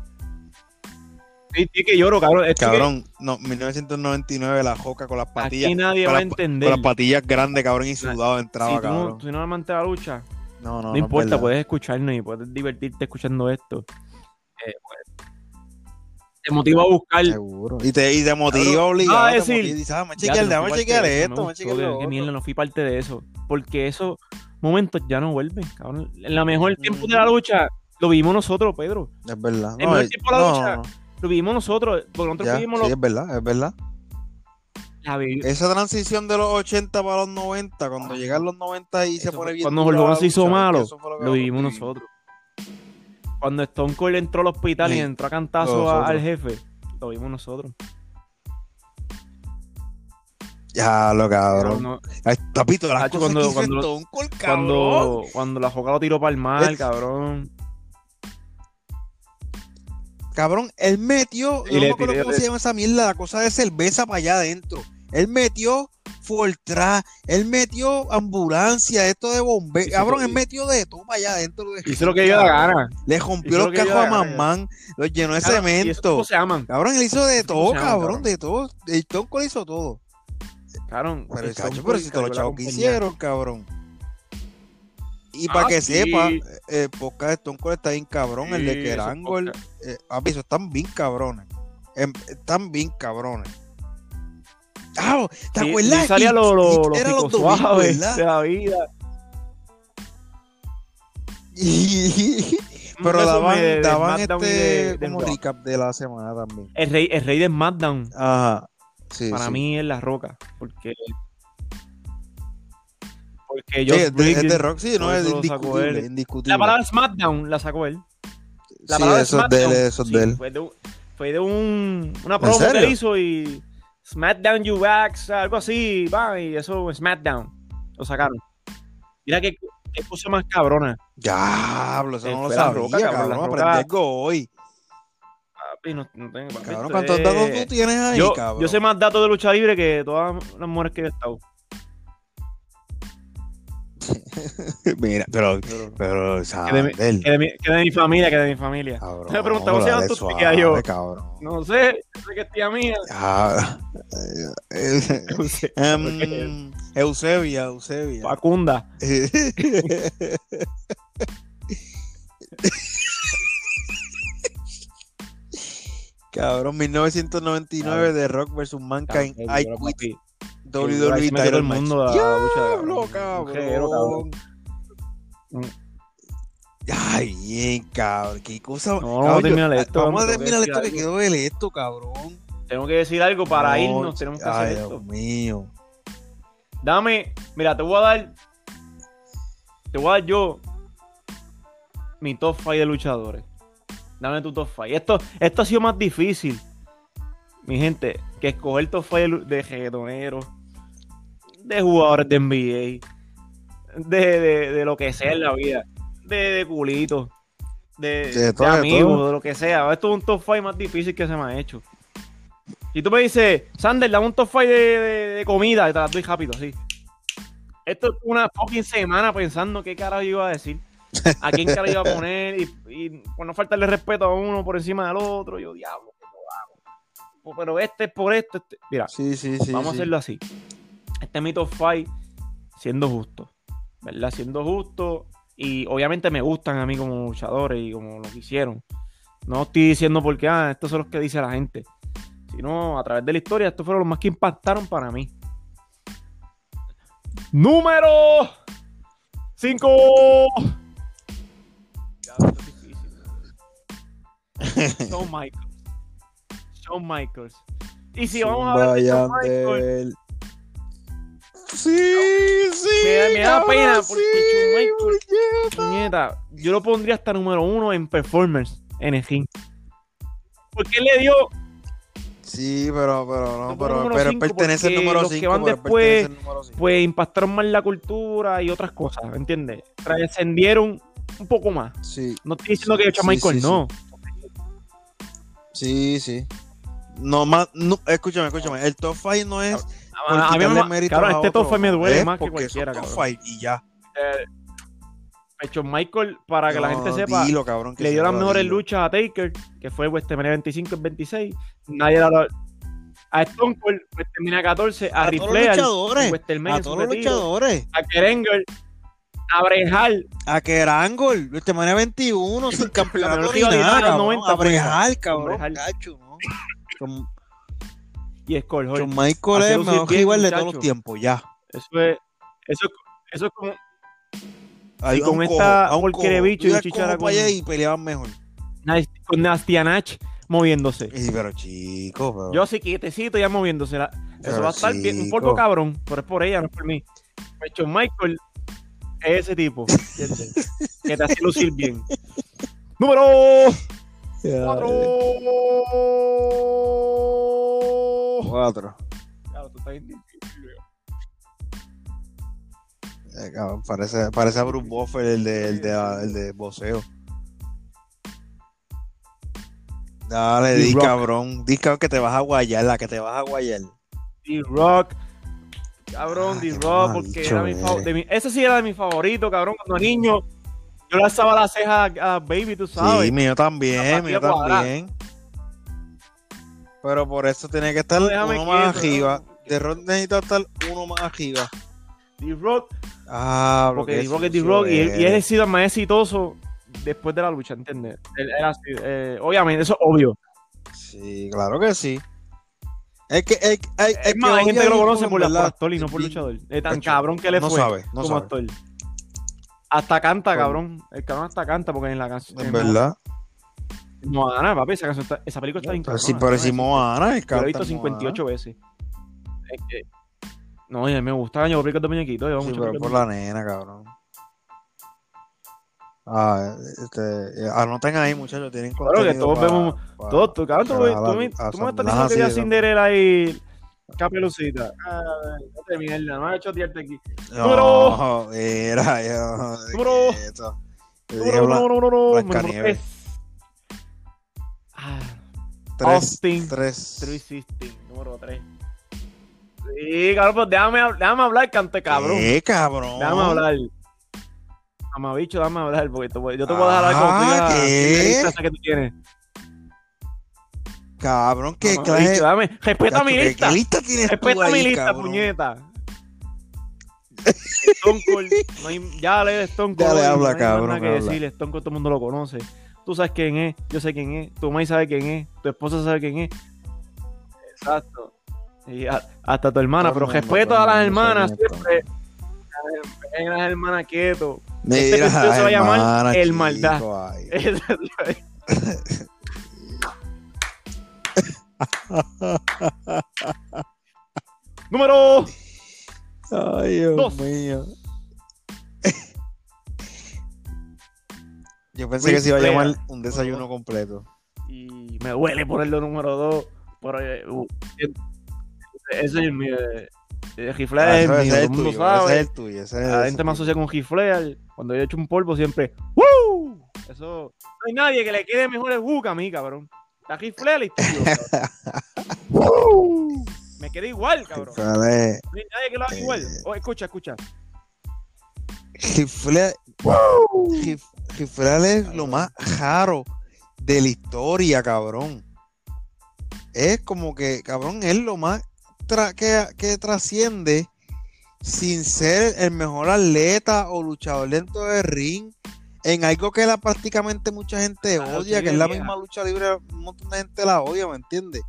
Sí, sí que lloro, cabrón. Que Cabrón, no, 1999, la joca con las patillas. aquí nadie con va a entender. Con las patillas grandes, cabrón, y sudado entraba, si tú no, cabrón. si no amantes la lucha, No, no, no, es importa, puedes escucharnos y puedes divertirte escuchando esto. Eh, pues, te motiva a buscar. Seguro. Y te, y te motiva obligado. vas a te decir, motiva y dices, ah, me chequear, parte chequear esto, me chequear lo que- mierda, no fui parte de eso. Porque esos momentos ya no vuelven, cabrón. En la mejor tiempo de la lucha lo vivimos nosotros, Pedro. Es verdad. El No, mejor tiempo de la lucha. no, Lo vivimos nosotros. Porque nosotros ya, vivimos sí, los- es verdad, es verdad. Esa transición de los 80 para los 90, cuando llegan los 90 y se Eso pone fue- bien. Cuando la se hizo malo, lo nosotros vivimos nosotros. Cuando Stone Cold entró al hospital y entró a cantazo a- al jefe, lo vimos nosotros. Ya, lo cabrón. Ay, Papito, las Hacho, cosas cuando- que cuando- Stone Cold, cabrón. cuando, cuando la Joca lo tiró para el mar, Es- cabrón. Cabrón, él metió, Y no me acuerdo tiré- cómo se llama esa mierda, la cosa de cerveza para allá adentro. Él metió Fortra, él metió ambulancia, esto de bomberos. Cabrón, él metió de todo para allá adentro. de- Hizo lo que dio la gana. Le rompió los que cajos a. Mamán, los llenó de esos cemento. se aman. Cabrón, él hizo de todo, aman, cabrón, cabrón. de todo. El Cold hizo todo. Cabrón, Pero, Stone cacho, pero si todos cargó los chavos que hicieron, cabrón. Y Ah, para que sí. sepa, el podcast de Stone Cold está bien cabrón, el de Kerangol. Eh, papi, esos están bien cabrones. Em, están bien cabrones. Ah, ¿te Sí, acuerdas? sí salía Hit- lo, lo, los domingos, suaves de la vida. [laughs] Pero daban, de- daban y este de- como recap de la semana también. El rey, el rey de SmackDown Ajá. Sí, para sí. mí es La Roca. Porque. Porque Sí, Josh es de, de Rock, sí, no es lo indiscutible, indiscutible. La palabra SmackDown la sacó él. La sí, palabra eso es de él, eso es sí, de él. Fue de, un- fue de un, una promo que él hizo y SmackDown You algo así, va, y eso SmackDown. Lo sacaron. Mira qué, qué cosa más cabrona. Diablo, eso Eh, no lo sabía, Roca, cabrón, cabrón. Roca- algo hoy. Papi, no, no tengo, papi, Cabrón, ¿cuántos datos tú tienes ahí, yo, cabrón? yo sé más datos de lucha libre que todas las mujeres que he estado. [laughs] Mira, pero, Pero- pero, Que de, mi, que de mi- que de mi familia, que de mi familia. cabrón, me pregunta, ¿cómo se llama dale tu tía? Yo- cabrón. No sé, sé que es tía mía. Ah, eh, [laughs] em, Eusebia, Eusebia. Facunda. [laughs] Cabrón, 1999 de Rock vs. Mankind. I quit. WWE metió todo el match. mundo a la lucha, Diablo, cabrón. Mujerero, cabrón. cabrón. Ay, bien, cabrón. Qué cosa. No, Cabrón, termina yo- esto, Vamos a vamos, que terminar esto que de esto, cabrón. Tengo que decir algo para No, irnos. Tenemos que Ay, hacer Dios esto. mío. Dame, mira, te voy a dar. Te voy a dar yo mi top 5 de luchadores. Dame tu top 5. Esto, esto ha sido más difícil, mi gente, que escoger top 5 de reggaetoneros, de jugadores de NBA, de, de, de lo que sea en la vida, de, de culitos, de, De de todo, de amigos, de lo que sea. Esto es un top 5 más difícil que se me ha hecho. Si tú me dices, Sander, dame un top 5 de, comida, y te la doy rápido, así. Esto es una fucking semana pensando qué carajo iba a decir. A quién carajo iba a poner y, y por no faltarle respeto a uno por encima del otro. Yo, diablo, ¿qué yo hago? Pero este es por esto. este- Mira, Sí, sí, sí. vamos a hacerlo así. Este es mi top 5 siendo justo. ¿Verdad? Siendo justo. Y obviamente me gustan a mí como luchadores y como lo que hicieron. No estoy diciendo porque, ah, estos son los que dice la gente. Sino a través de la historia, estos fueron los más que impactaron para mí. Número 5. Shawn [laughs] Michaels. Shawn Michaels. Y si vamos a hablar de Shawn Michaels. Sí, sí. Me da- me da cabrón, pena porque sí, Shawn Michaels- puñeta. yo lo pondría hasta número uno en performance en el ring. Porque él le dio Sí, pero, pero, no, pero, pero cinco, pertenece al número los que 5. van después, pues impactaron más la cultura y otras cosas, ¿entiendes? Trascendieron un poco más. Sí, No estoy diciendo que Sí, Shawn Michaels sí, no. sí, sí. No más, no, escúchame, escúchame. El top 5 no es. A, a mí me, cabrón, a este top 5 me duele es más que cualquiera, cabrón. y ya. Eh, Shawn Michael, para que la gente sepa, dilo, cabrón, que le dio las mejores dilo. luchas a Taker, que fue WrestleMania 25 en 26. Nadie la a Stone Cold, WrestleMania 14, a, A Ric todos los luchadores. WrestleMania A todos los luchadores. a Kerenger, a Brejal, A Kerangol, manera 21, sin [laughs] campeonato ni nada, cabrón. 90 A fue esa. Brejal, cabrón, cacho, ¿no? Y Skull con Michael Hacer es mejor bien, rival de todos los tiempos, ya. Eso es, eso, es- eso es como Ahí Y con esta porquería bicho y chichara con- y peleaban mejor. Con Nastianach moviéndose. Y, pero chico, pero... Yo así quietecito ya moviéndose. la- Eso va a estar bien, un poco cabrón, pero es por ella, no es por mí. Pues Shawn Michael es ese tipo, [laughs] que te hace lucir bien. Número 4. Cuatro. Claro, tú estás bien difícil. Eh, cabrón, parece, parece a Bruce Buffer, el de, el de, el de voceo. Dale, di cabrón. Di cabrón que te vas a guayar, la que te vas a guayar. D-Rock. Cabrón, Ah, qué D-Rock, porque era mi eres. favorito. Ese sí era de mi favorito, cabrón. Cuando niño, yo le alzaba la ceja a, Baby, tú sabes. Sí, mío también, mío también. Pero por eso tiene que estar déjame uno más quieto, arriba. no. De Rock necesita estar uno más arriba. D-Rock, Ah, porque que D-Rock es sucio D-Rock y, él- y él eres. ha sido más exitoso después de la lucha, ¿entiendes? Él era así, eh, obviamente, eso es obvio. Sí, claro que sí. Es que, es, es, Es más, hay gente que lo conoce por, la- por actor y no por luchador. Es tan cabrón que le no fue sabe, no como sabe. actor. Hasta canta, cabrón. El cabrón hasta canta porque en la canción. En verdad. Moana, papi, esa, canción está- esa película está bien Pero sí, cabrona, pero si Moana es Yo lo he visto canta 58 veces. Es que- No, y a mí me gusta yo películas de muñequitos. Yo Sí, mucho pero por la nena, cabrón. Ah, este, eh, anoten ahí, muchachos, tienen Claro que todos vemos- pa- Todo, tú, cabrón, tú, para tú la- me, a tú me estás diciendo que ya Cinderella y Capelucita. Ah, no te mierda, no ha hecho tirarte aquí. No, era yo. Número- Número dije uno, blan- número tres. Ah, tres, Austin tres. 316, número 3. Sí, cabrón, pues déjame, déjame hablar, cante cabrón. ¿Qué, cabrón? Déjame hablar. Mamabicho, déjame hablar, porque te voy- yo te puedo dejar algo como tú Ah, ¿qué? la esa que tú tienes. Cabrón, ¿qué Mamabicho, clase? dame, respeta mi ¿Qué- lista. ¿Qué lista tienes tú Respeta ahí, mi lista, cabrón? puñeta. [laughs] Stone Cold, no hay- ya le de Stone Cold. Dale, no habla, hay más cabrón, nada que habla. decirle. Stone Cold todo el mundo lo conoce. Tú sabes quién es, yo sé quién es, tu mamá sabe quién es, tu esposa sabe quién es. Exacto. Y a- hasta tu hermana, Todo pero respeto a las hermanas siempre. A las hermanas quieto. Mira, Este se va a llamar hermana, El Maldad. [laughs] [laughs] [laughs] Número Ay, Dios Dos. mío. Yo pensé que se iba a llamar un desayuno completo. Y me duele ponerlo número 2. Pero, eh, uh, ese es el mío. eh, eh, Ric Flair Ah, es el el mundo tuyo, sabe. ese es el tuyo. Ese es La gente me asocia con Ric Flair. Cuando yo echo un polvo siempre ¡Woo! Eso no hay nadie que le quede mejor el hook a mí, cabrón. Ric Flair. ¡Woo! [laughs] Me queda igual, cabrón. No hay nadie que lo haga igual. Oh, escucha, escucha. Flair es lo más raro de la historia, cabrón. Es como que, cabrón, es lo más tra- que, que trasciende sin ser el mejor atleta o luchador dentro del ring en algo que la, prácticamente mucha gente odia, sí, que es la misma lucha libre, un montón de gente la odia, ¿me entiendes?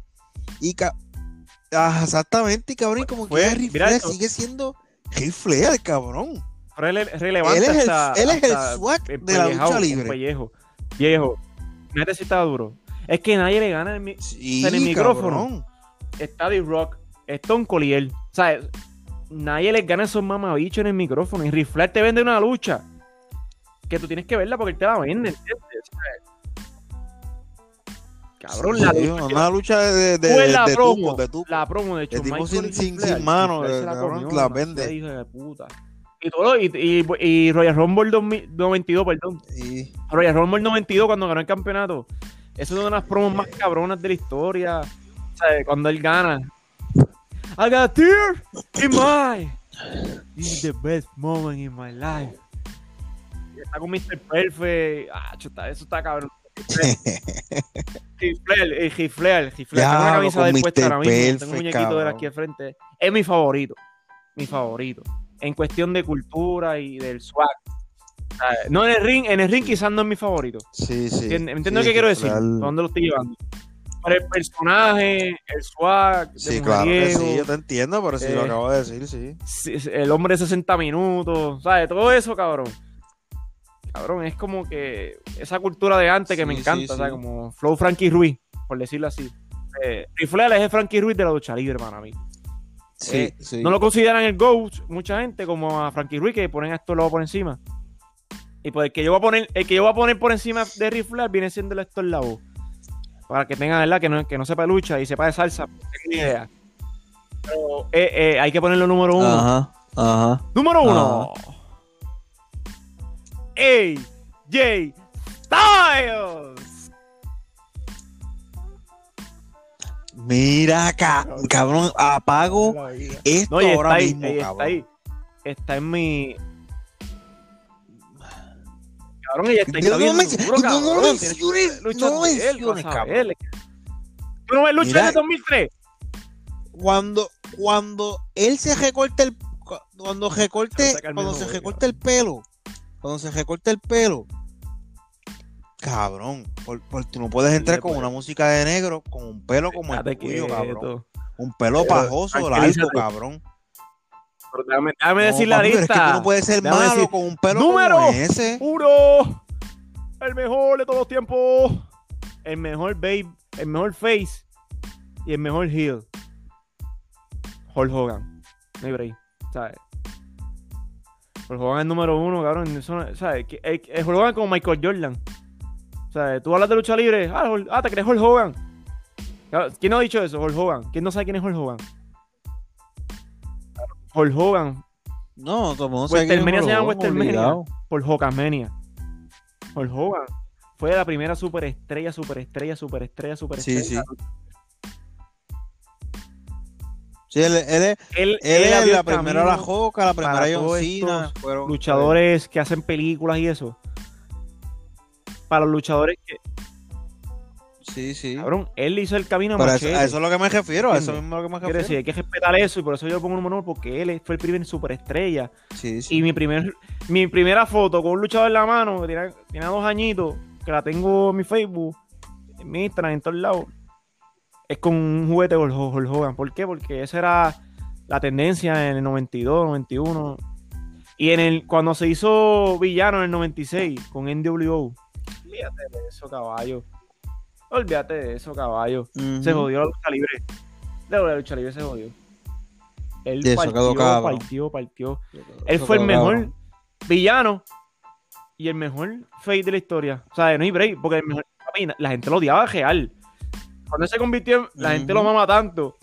Y ca- ah, exactamente, y cabrón, y como que Ric Flair sigue siendo Ric Flair, cabrón. Rele- relevante Él es el- hasta- él es el swag de la lucha libre. pellejo. Viejo. Mira si estaba duro. Es que nadie le gana el mi- Sí, en el micrófono. cabrón. está D-Rock, Stone Collier. O sea, nadie les gana a esos mamabichos en el micrófono. Y Ric Flair te vende una lucha que tú tienes que verla porque él te la vende, ¿entiendes? Cabrón, Sí, la sí, lucha una lucha de, de, de, la de promo, de tucos. la promo de hecho, El tipo sin- sin- mano, eh, la cabrón, comió, la demasiado, vende. hijo de puta. Y todo, y, y, y Royal Rumble 2000 92, perdón. Royal Rumble 92 cuando ganó el campeonato. Es una de las promos más cabronas de la historia. O sea, cuando él gana. I got a tear in my is the best moment in my life. Está con Mr. Perfect. Ah, chuta, eso está cabrón. [laughs] Gifler, el Gifler, el Gifler. Ya, Tengo una camisa con de él puesta Mr. ahora mismo. Tengo un muñequito de él aquí al frente. Es mi favorito. Mi favorito. En cuestión de cultura y del swag. Sea, no en el ring, en el ring quizás no es mi favorito. Sí, sí. ¿Entiendes? ¿Entiendes Sí, lo que quiero decir? Flair- ¿A ¿Dónde lo estoy llevando? Para el personaje, el swag, de Sí, claro que sí, yo te entiendo, pero si lo eh, acabo de decir, sí. el hombre de 60 minutos, ¿sabes? Todo eso, cabrón. Cabrón, es como que esa cultura de antes que me encanta, sí, ¿sabes? sí. Como Flow Frankie Ruiz, por decirlo así. Eh, es el Frankie Ruiz de la lucha libre para mí. Sí, Eh, sí. No lo consideran el GOAT, mucha gente, como a Frankie Ruiz, que ponen a esto luego por encima. Y pues el que yo voy a poner, el que yo voy a poner por encima de Ric Flair viene siendo el Héctor Lavoe. Para que tenga, ¿verdad? Que no, que no sepa de lucha y sepa de salsa, no tengo ni idea. Pero eh, eh, hay que ponerlo número uno. Ajá, ajá. Número uno. AJ Styles. Mira, ca- cabrón, apago esto No, ahora ahí, mismo, ahí, está cabrón. ahí. Está en mi. Cabrón, ella está, No, está no me- no, no cabrón. menciones, no menciones, cabrón. ¿Tú no ves lucha Mira. de 2003? Cuando, cuando él se recorta el cu- cuando recorte, cuando se recorta el pelo, cuando se recorta el pelo, cabrón, por, por- tú no puedes entrar se con una música de negro, con un pelo como el tuyo, cabrón. Un pelo Pero, pajoso, largo, cabrón. Pero Déjame, déjame No, decir la papi, pero es que lista. tú no puedes ser Déjame malo decir- con un pelo ¡Número! como ese. Uno. El mejor de todos los tiempos. El mejor babe. El mejor face. Y el mejor heel. Hulk Hogan. No hay break. ¿Sabes? Hulk Hogan es número uno, cabrón. Eso no- ¿Sabes? El, Hulk Hogan como Michael Jordan. ¿Sabes? Tú hablas de lucha libre. Ah, Hulk- ah, te crees Hulk Hogan. ¿Quién no ha dicho eso? Hulk Hogan. ¿Quién no sabe quién es Hulk Hogan? Hulk Hogan No, el mundo sabe Westermania se llama Westermania. por Hulkamania. Hulk Hogan fue la primera superestrella, superestrella, superestrella, superestrella. Sí, sí. Sí, él, él es, Él, él es la primera la Joca, la primera John Cena. fueron- luchadores que hacen películas y eso. Para los luchadores que, Sí, sí. cabrón, él hizo el camino a eso, a eso es lo que me refiero, a eso es lo que me Quiero refiero. decir, hay que respetar eso y por eso yo lo pongo número uno porque él fue el primer superestrella. Sí, sí. Y mi primer mi primera foto con un luchador en la mano, que tiene, tiene dos añitos, que la tengo en mi Facebook, en mi Instagram, en todos lados, es con un juguete de Hulk Hogan. ¿Por qué? Porque esa era la tendencia en el 92, 91. Y en el cuando se hizo villano en el 96 con NWO. Olvídate de eso, caballo. Olvídate de eso, caballo. Se jodió la lucha libre. La lucha libre se jodió. Él eso quedó partió, partió, partió. Eso Él fue el mejor cabrón. villano y el mejor face de la historia. O sea, no hay break, porque el mejor- la gente lo odiaba real. Cuando se convirtió, en- la gente lo mama tanto.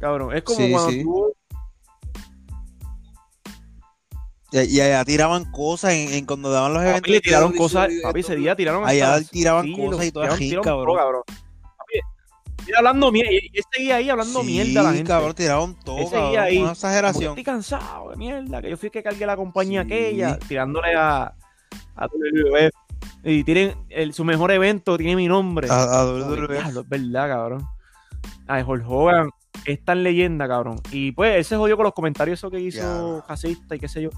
Cabrón, es como Sí, cuando sí. tú. Y, allá tiraban cosas en, en cuando daban los eventos. Papi, le tiraron cosas. Papi, ese día tiraron. Allá tiraban silos, cosas y todo así, cabrón. todo, Papi, hablando mierda. Él seguía ahí hablando Sí, mierda a la gente. cabrón, tiraron todo, Él seguía cabrón, ahí, una exageración. estoy cansado de mierda, que yo fui que cargué la compañía Sí. aquella, tirándole a, a WWE. Y tienen el- su mejor evento, tiene mi nombre. A, a WWE. es verdad, cabrón. Ay, Hulk Hogan es tan leyenda, cabrón. Y pues él se jodió con los comentarios eso que hizo Ya. racista y qué sé yo.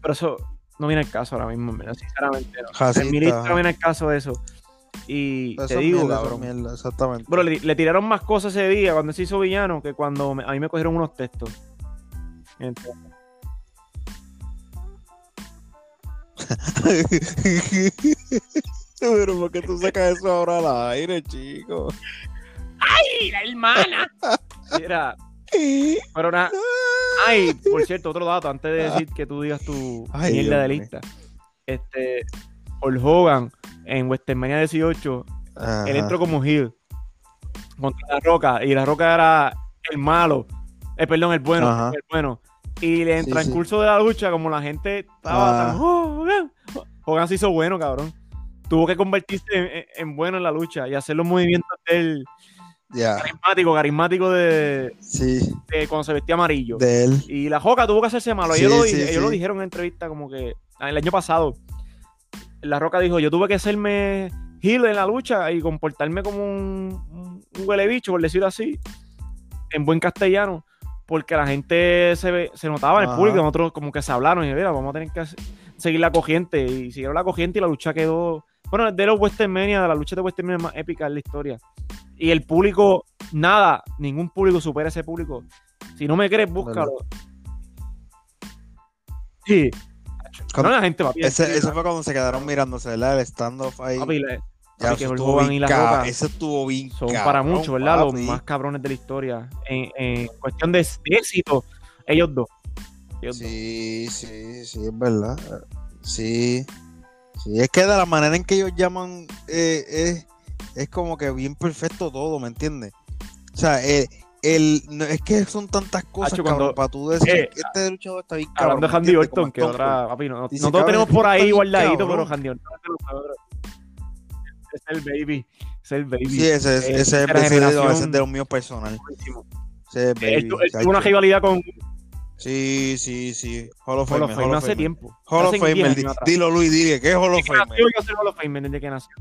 Pero eso no viene al caso ahora mismo, verdad, sinceramente. No. Racista, En mi lista ajá. no viene al caso de eso. Y Eso te digo, mierda, cabrón. mierda, exactamente. Bro, le, le tiraron más cosas ese día cuando se hizo villano que cuando me- a mí me cogieron unos textos. Entonces, Pero ¿por qué tú sacas eso ahora al aire, chico? ¡Ay, la hermana! Era. Pero nada. Ay, por cierto, otro dato, antes de decir que tú digas tu Ay, mierda de lista. Este. Hulk Hogan en WrestleMania 18, Ajá. él entró como heel contra La Roca, y La Roca era el malo, eh, perdón, el bueno, Ajá. el bueno. Y en el Sí, transcurso de la lucha, como la gente estaba Ah. tan, "Oh, Hogan, Hogan se hizo bueno, cabrón. Tuvo que convertirse en, en- en bueno en la lucha y hacer los movimientos del carismático, carismático de, sí, de cuando se vestía amarillo. de él. Y la Joca tuvo que hacerse malo. Ellos, lo, ellos lo dijeron en entrevista como que el año pasado. La Roca dijo, yo tuve que hacerme heel en la lucha y comportarme como un, un, un huele bicho, por decirlo así, en buen castellano, porque la gente se, ve- se notaba en el Ajá. público, nosotros como que se hablaron y mira, vamos a tener que seguir la corriente. Y siguieron la corriente y la lucha quedó... Bueno, de los WrestleMania, de la lucha de WrestleMania más épica en la historia. Y el público, nada, ningún público supera ese público. Si no me crees, búscalo. Sí. Cuando- no, la gente. Ese, sí, ese fue cuando se quedaron mirándose, ¿verdad? El stand-off ahí. papi, le- ya, que y la ca- Roca Eso estuvo bien son cabrón, para muchos, ¿verdad? Los más cabrones de la historia. En, en cuestión de, de éxito, ellos dos. Ellos dos. Sí, sí, sí, es verdad. Sí. Sí, es que de la manera en que ellos llaman eh, es, es como que bien perfecto todo, ¿me entiendes? O sea, eh, el, no, es que son tantas cosas, Hacho, cabrón, cuando- para tú decir eh, que este luchador está bien cabrón. Hablando de ¿me Handy? Orton, que otra, papi, no, cabrón, tenemos por ahí guardadito, pero Handy Orton es el baby. Es el baby. Sí, ese es, Eh, ese es, ese es de- ese es los míos personal. Ese es baby, tuvo una rivalidad con Sí, sí, sí. Hall of Hall Fame. of Fame Hall of hace tiempo. Hall of Hace 10 Fame. años di- atrás. Dilo, Luis, dile, ¿qué es Hall of Fame? a ser Hall of Fame desde que nació.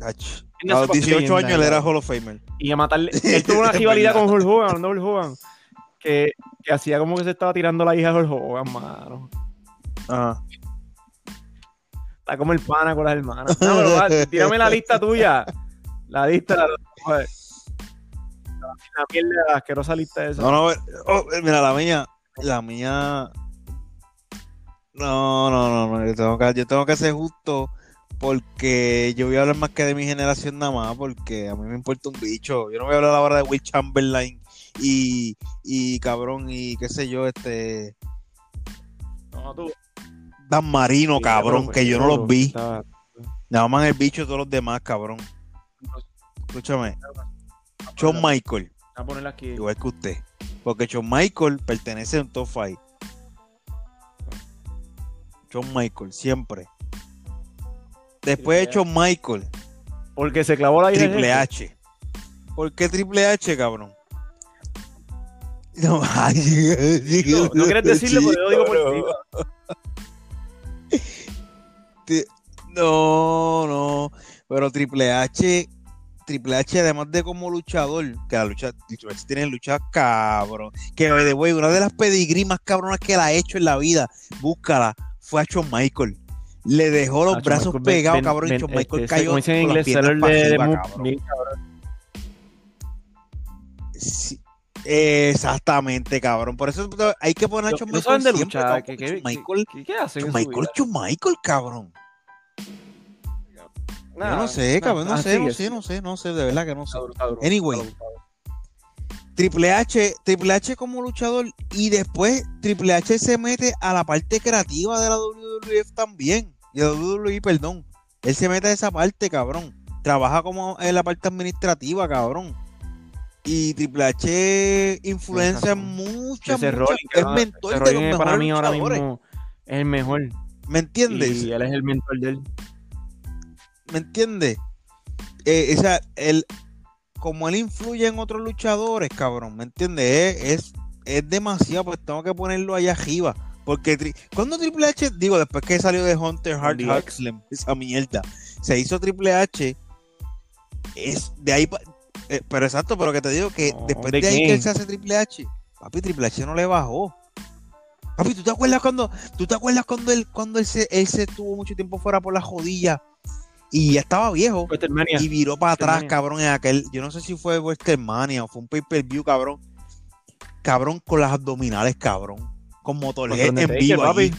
Ach, A los para ser 18 leyenda, años él era. Hall of Famer. Y a matarle. [laughs] Él tuvo una Es rivalidad con Hulk Hogan, de Hulk Hogan, que, que hacía como que se estaba tirando la hija de Hulk Hogan, mano. Ajá. Está como el pana con las hermanas. [laughs] No, pero va, tírame la lista tuya. La lista, la, la, la mierda, la asquerosa lista esa. No, no, oh, mira, la mía, la mía. No, no, no, no, yo tengo que, yo tengo que ser justo porque yo voy a hablar más que de mi generación nada más porque a mí me importa un bicho. Yo no voy a hablar ahora de Will Chamberlain y, y cabrón y qué sé yo, este No, tú. Dan Marino, Sí, cabrón, pero, que yo no los vi. Nada más el bicho y todos los demás, cabrón. Escúchame. Shawn Michael. Voy a ponerla aquí. igual que usted. Porque Shawn Michael pertenece a un top 5. Shawn Michael, siempre. Después de Shawn Michael, Porque se clavó la de Triple jefe. H. ¿Por qué Triple H, cabrón? [laughs] No, No, no quieres decirlo, pero yo digo por [laughs] Ti- No, no. Pero Triple H, Triple H, además de como luchador, que la lucha, Triple H tiene lucha cabrón. Que de güey, una de las pedigrí más cabronas que la ha hecho en la vida, búscala, fue a Shawn Michael. Le dejó los Ah, brazos pegados, ven- cabrón, y ven, Shawn Michael este, cayó Como en inglés, seller piernas de, de arriba, cabrón. Sí, exactamente, cabrón. Por eso hay que poner a no Michael siempre, lucha, ¿qué, Shawn Michael, qué, qué su Michael, cabrón. Yo Nada, no sé, cabrón, no ah, sé, no sé, no sé, no sé, de verdad que no sé. Anyway. Triple H, Triple H como luchador y después Triple H se mete a la parte creativa de la WWF también. Y de WWE, perdón. Él se mete a esa parte, cabrón. Trabaja como en la parte administrativa, cabrón. Y Triple H influencia que es va- mentor ese de los mejores para mí ahora mismo es el mejor. ¿Me entiendes? Y él es el mentor de él. ¿Me entiendes? Eh, o sea, él, como él influye en otros luchadores, cabrón, ¿me entiendes? Es, es, es demasiado, pues tengo que ponerlo allá arriba. Porque tri- cuando Triple H, digo, después que salió de Hunter Hart. Huxley, esa mierda, se hizo Triple H, es de ahí, pa- eh, pero exacto, pero que te digo que No, después ¿de de ahí que él se hace Triple H, papi, Triple H no le bajó. Papi, ¿tú te acuerdas cuando, tú te acuerdas cuando él, cuando él se, él se estuvo mucho tiempo fuera por la jodilla y ya estaba viejo? Y viró para atrás, cabrón, en aquel. Yo no sé si fue WrestleMania o fue un pay-per-view, cabrón. Cabrón, con las abdominales, cabrón. Con Motorhead en vivo. papi.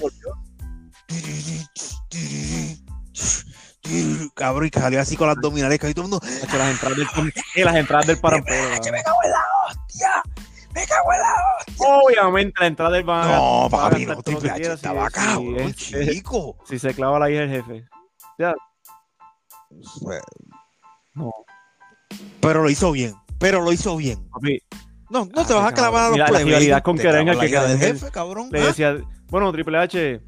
[laughs] [clears throat] Cabrón, y salió así con las abdominales. Que todo el mundo. Hacho, las entradas del y las entradas del parampolo. "Che, me cago en la hostia! ¡Me cago en la Obviamente la entrada del van No, papi, no, Triple que H estaba si- cabrón, si es- chico. Si se clava la hija del jefe. No, Pero lo hizo bien. Pero lo hizo bien. papi, No, no Ah, te vas a clavar a los Mira, la rivalidad con el la que del jefe, cabrón. le ¿ah? decía, bueno, Triple H,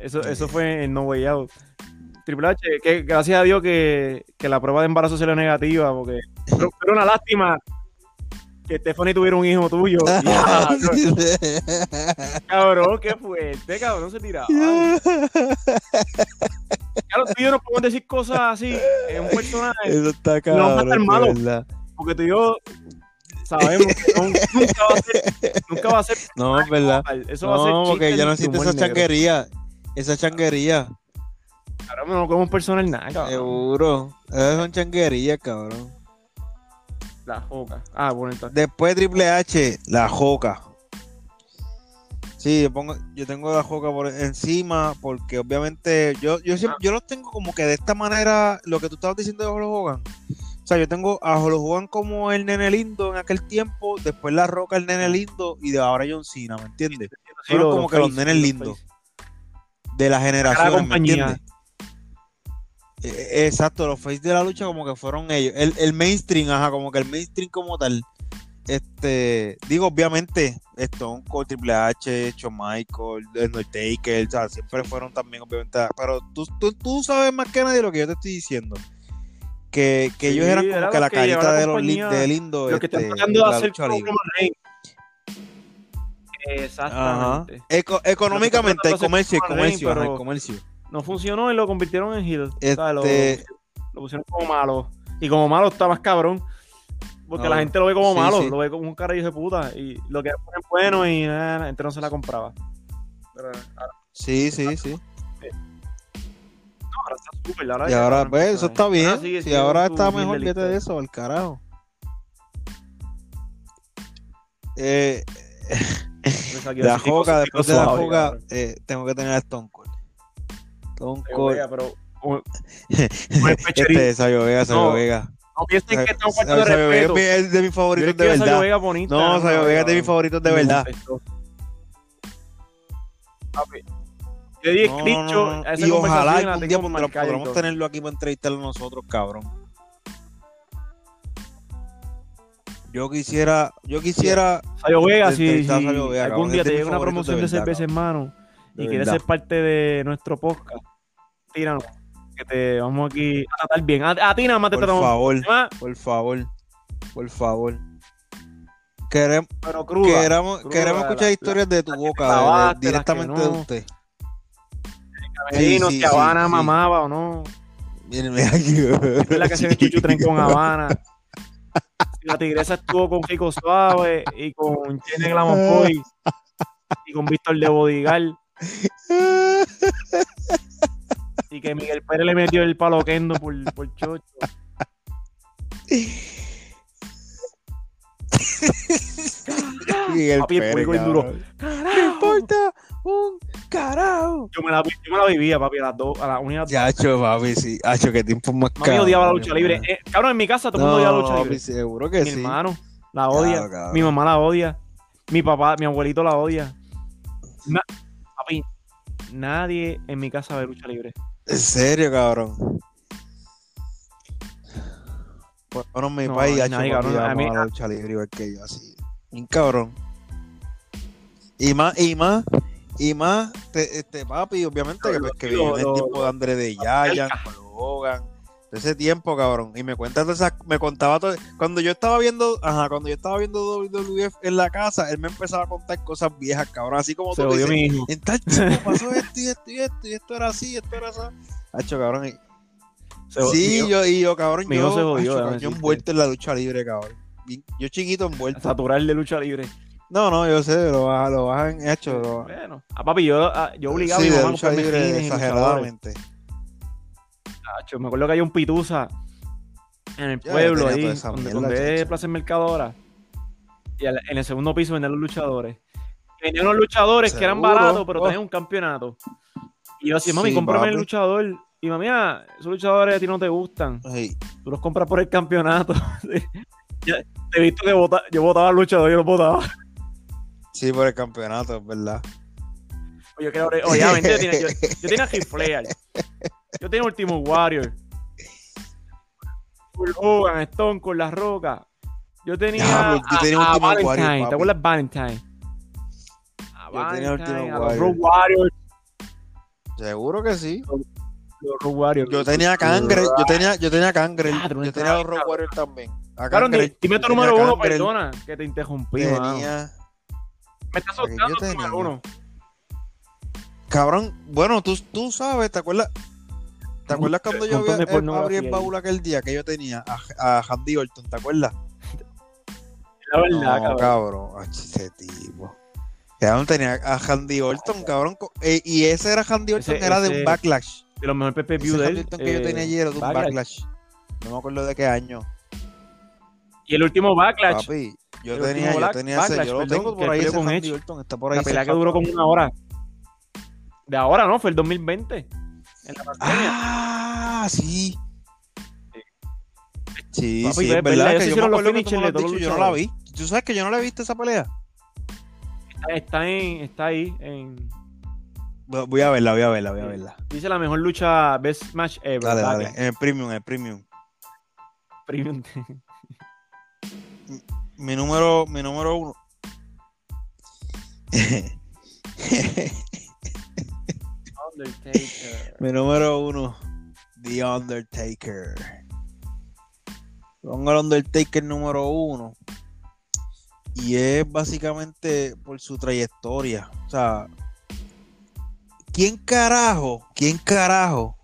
eso, eso fue en No Way Out. Triple H, que gracias a Dios que, que la prueba de embarazo salió negativa, porque pero, pero una lástima que Stephanie tuviera un hijo tuyo. [laughs] Ya, cabrón, qué fuerte, cabrón, se tiraba. Claro, tú y yo no podemos decir cosas así en un personaje, Eso está No va a cabrón. estar de malo. verdad. porque tú y yo sabemos que no- nunca va a ser, nunca va a ser No, es verdad. Eso va a ser No, porque ya no existe esa negro. changuería. Esa changuería. Ahora no como un personal nada, cabrón. Seguro. Esas son changuerías, cabrón. La joca. Ah, bueno, entonces. Después Triple H, la joca. Sí, yo, pongo, yo tengo la joca por encima porque obviamente yo, yo, siempre, yo los tengo como que de esta manera, lo que tú estabas diciendo de Hulk Hogan. O sea, yo tengo a Hulk Hogan como el nene lindo en aquel tiempo, después La Roca el nene lindo y de ahora John Cena, ¿me entiendes? Fueron como que los nenes lindos. De la generación, ¿me entiendes? Eh, Exacto, los face de la lucha como que fueron ellos. El, el mainstream, ajá, como que el mainstream como tal. Este, digo, obviamente, Stone Cold, Triple H, Shawn Michael, The Undertaker, o sea, siempre fueron también, obviamente, pero tú, tú, tú sabes más que nadie lo que yo te estoy diciendo. Que, que Sí, ellos eran como que la que carita la de los compañía, li- de lindo. Lo que están este, tratando de la hacer. Ajá. Exactamente. Eco- económicamente, de comercio, Roman comercio, hay Reigns, comercio. No funcionó y lo convirtieron en heel. O sea, lo, Este- lo pusieron como malo. Y como malo está más cabrón. Porque No, la gente lo ve como sí, malo, sí. lo ve como un carajo de puta. Y lo que ponen bueno y nada, la gente no se la compraba. Pero ahora, Sí, sí, sí. ahora está súper. Ahora Y ya ahora, pues, el eso está bien. Ahora sigue Si siendo ahora está mejor, vete de eso, al carajo. Eh, [laughs] Pues la tipo después de la cabrón. eh, tengo que tener a Stone Cold. Cold. vea, pero. [laughs] Este, Sabio Vega, Sabio No, Vega. No piensen que Sabio faltando de respeto. es de mis favoritos es de verdad. Vega bonita. No, Sabio Vega es de mis favoritos de verdad. Yo di No, esa Y ojalá algún día todo. tenerlo aquí para entrevistarlo nosotros, cabrón. Yo quisiera, yo quisiera Sabio Vega, Vega, algún cabrón, día es te llega una promoción de, cerveza, hermano, y de quieres ser parte de nuestro podcast, tíranos. Que te vamos aquí a tratar bien. A, a ti nada más te Por tratamos favor, mal, por favor, por favor. Queremos, pero cruda. queremos, cruda, queremos la- escuchar historias de tu que boca, de- de- que directamente de usted. Camerino, sí, si sí, Habana sí. mamaba o no. Miren, mira aquí. Es la que se ve Chuchu Tren con Habana. [laughs] La tigresa estuvo con Rico Suave y con Jenny Glamour Boy y con Víctor de Bodigal y que Miguel Pérez le metió el palo Kendo por, por chocho. [laughs] Miguel Papi, el Pérez, es duro. No importa un carajo. Yo me la, yo me la vivía, papi, a las dos, a las una y a las dos. Yacho, papi, sí. Hacho, qué tiempo más Mami odiaba la lucha libre. Eh, cabrón, en mi casa todo el mundo No, odiaba la lucha libre. papi, seguro que Mi sí. hermano la odia. Claro. Mi mamá la odia. Mi papá, mi abuelito la odia. Na- nadie en mi casa ve lucha libre. En serio, cabrón. Bueno, mi No, país ha hecho cabrón, a mí- la lucha libre igual que yo, así. Un cabrón. Y más, y más, y más, te- este papi, obviamente, que, pues, que vivió en el tiempo de André de Yayan, Hogan, de ese tiempo, cabrón. Y me cuentas de esas, me contaba todo. Cuando yo estaba viendo, ajá, cuando yo estaba viendo WWF en la casa, él me empezaba a contar cosas viejas, cabrón, así como Se tú dices, mi hijo. en tal tiempo pasó esto y esto y esto, y esto era así, esto era así. Hacho, cabrón. y- Se odió- Sí, yo, y yo, cabrón, mi hijo yo, se jodió, cabrón, yo envuelto en la lucha libre, cabrón. Yo chiquito envuelto. Saturar de lucha libre. No, no, yo sé, lo bajan, lo bajan, hecho, lo Bueno, a papi, yo, a- yo obligaba sí, a mi mamá a comprarme luchadores. Me acuerdo que había un pituza en el pueblo ahí, donde, donde es. Plaza Mercadora. Y al- en el segundo piso vendían los luchadores. Venían unos luchadores que eran baratos, pero Oh. tenían un campeonato. Y yo decía, mami, Sí, cómprame el luchador. Y mami, ah, esos luchadores a ti no te gustan. Ay, Tú los compras por el campeonato. [laughs] Ya, te he visto que vota- yo votaba al luchador, yo lo votaba. sí, por el campeonato, es verdad. Yo creo, obviamente, yo tenía, yo, yo tenía. [laughs] Yo tenía Ultimo Warrior. Hogan, Stone con las rocas. Yo tenía, Diablo, yo tenía a, Valentine. Warrior, papi. ¿Te acuerdas de Valentine? A Yo tenía Valentine, los Warrior. Road. Seguro que sí. Los Road Warriors. Yo tenía Cangre, yo tenía, yo tenía Cangre, Ah, yo tenía los Rock Warriors también. A Claro, dime tu número uno, perdona, que te interrumpí. Tenía, Me está yo soltando tu tenía. número uno. Cabrón, bueno, tú, tú sabes, ¿te acuerdas? ¿Te acuerdas cuando yo había, de eh, abrí el baúl aquel día que yo tenía a, a Handy Orton, ¿te acuerdas? La verdad, no, cabrón. cabrón. Ese tipo. Cabrón, tenía a Handy Orton, cabrón. eh, y ese era Handy Orton, Ese- era de un backlash. De los mejores PP View de Handy él. Orton que yo eh, tenía ayer era de un Backlash. backlash. No me acuerdo de qué año. Y el último Backlash. Papi, yo El tenía, yo tenía ese, yo lo tengo por ahí ese con Handy. Orton, está por ahí. La pelea que duró como una hora. De ahora, ¿no? Fue el 2020. En la pandemia. Ah, sí. Sí, Papi, sí, es verdad, que yo me acuerdo que tú me finishes lo de has todos dicho, los yo no la vi. ¿Tú sabes que yo no la he visto esa pelea? Está, en, está ahí. En, Voy a verla, voy a verla, voy a verla. dice la mejor lucha Best Match Ever. Dale, dale. En el premium, en el premium. Premium. [laughs] Mi número, mi número uno. [laughs] Undertaker. mi número uno. The Undertaker. Pongo al Undertaker número uno. Y es básicamente por su trayectoria. O sea, ¿quién carajo, quién carajo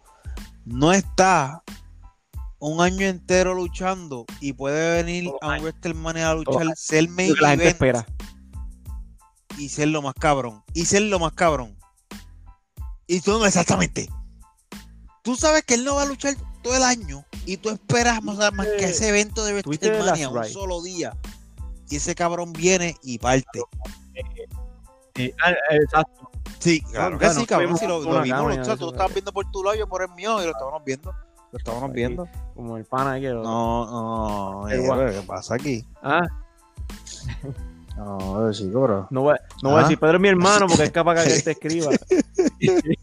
no está un año entero luchando y puede venir a un. WrestleMania a luchar, ser main la gente espera. y ser lo más cabrón? Y ser lo más cabrón. Y tú, exactamente. Tú sabes que él no va a luchar todo el año y tú esperas más, más que ese evento de ¿Tuviste The WrestleMania un Ride? solo día. Y ese cabrón viene y parte. Sí, ah, exacto. Sí, claro que sí, cabrón. Si lo, lo vimos, cámara, o sea, eso, tú lo eh. estabas viendo por tu lado, yo por el mío, y lo estábamos viendo. Lo estábamos viendo. Como el pana que lo- No, no, eh, guan. ¿qué pasa aquí? Ah, [laughs] No, chico, bro. no voy, no voy a Ah. decir Pedro es mi hermano porque es capaz que [laughs] te escriba. [laughs]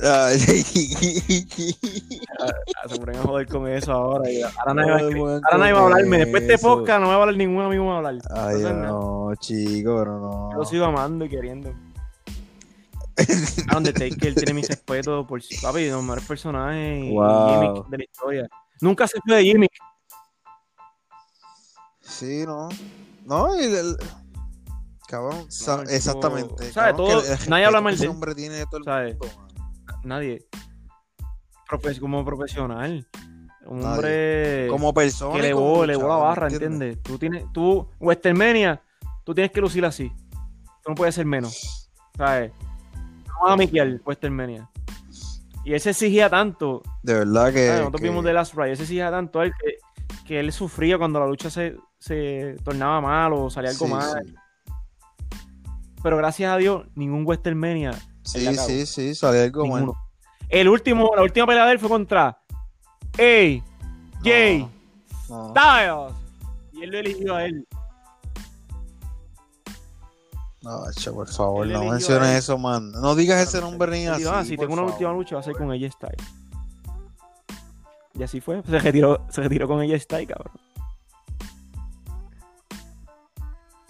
[laughs] Se ponen a joder con eso ahora. y ahora nadie va a, Ay, escribir. buen ahora nadie va a hablarme. Después de este podcast no me va a hablar ningún amigo me va a hablar. Ay, Entonces, no, chico, pero no. Yo lo sigo amando y queriendo. [laughs] Undertaker tiene mis respetos por su papi, los mejores personajes Wow. gimmick de la historia. Nunca se fue de Jimmy. Sí, no. No, y el... Cabrón, exactamente. ¿sabe? cabrón, Todo- nadie habla mal que de él. hombre tiene todo el ¿Sabe? mundo, mano. Nadie. Como profesional. Un Nadie. hombre Como persona. que elevó, elevó la barra, ¿entiendes? Tú tienes, tú, Westermania, tú tienes que lucir así. Tú no puedes ser menos. ¿Sabes? No vas a miquear Westermania. Y él se exigía tanto. De verdad que. ¿sabes? Nosotros que- vimos The Last Ride. Él se exigía tanto a él que, que él sufría cuando la lucha se, se tornaba mal o salía algo Sí, mal. sí. Pero gracias a Dios, ningún Westermania. Sí, sí, sí, salió algo. Ninguno. El último, la última pelea de él fue contra A. Jay No. Styles. Y él lo eligió a él. No, che, por favor, Él no menciones eso, man. No digas ese nombre ni así. ah, si tengo una última lucha va a ser con AJ Styles. Y así fue. Se retiró, se retiró con AJ Styles, cabrón.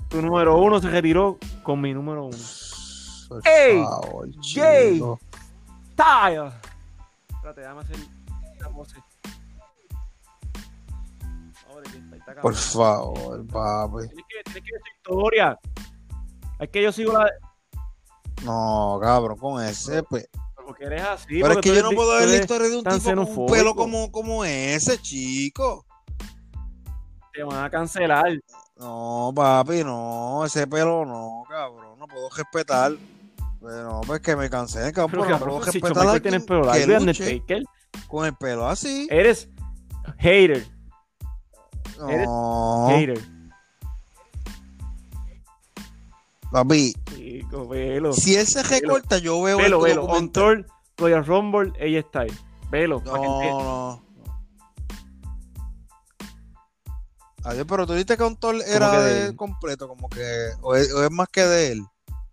Tu número uno se retiró con mi número uno. Por ¡Ey! favor, Jay. Styles. Espérate, déjame hacer la cabrón. Por favor, papi. Tienes que, tienes que historia. Es que yo sigo la. No, cabrón, con ese, pues. Porque eres así. Pero es que yo no puedo ver la historia de un tipo con un pelo como, como ese, chico. Te van a cancelar. No, papi, no, ese pelo no, cabrón, no puedo respetar. Pero pues que me cansé, cabrón, Pero cabrón, puedo si Michaels tiene el pelo que largo Undertaker, con el pelo así. eres hater. eres No, Hater. papi, Chico, velo. si él se recorta, yo veo Velo, velo. On. Tour, Royal Rumble, ella está ahí. Velo. que No, no. Adiós, pero tú dijiste que que era de completo, como que. O es, o es más que de él.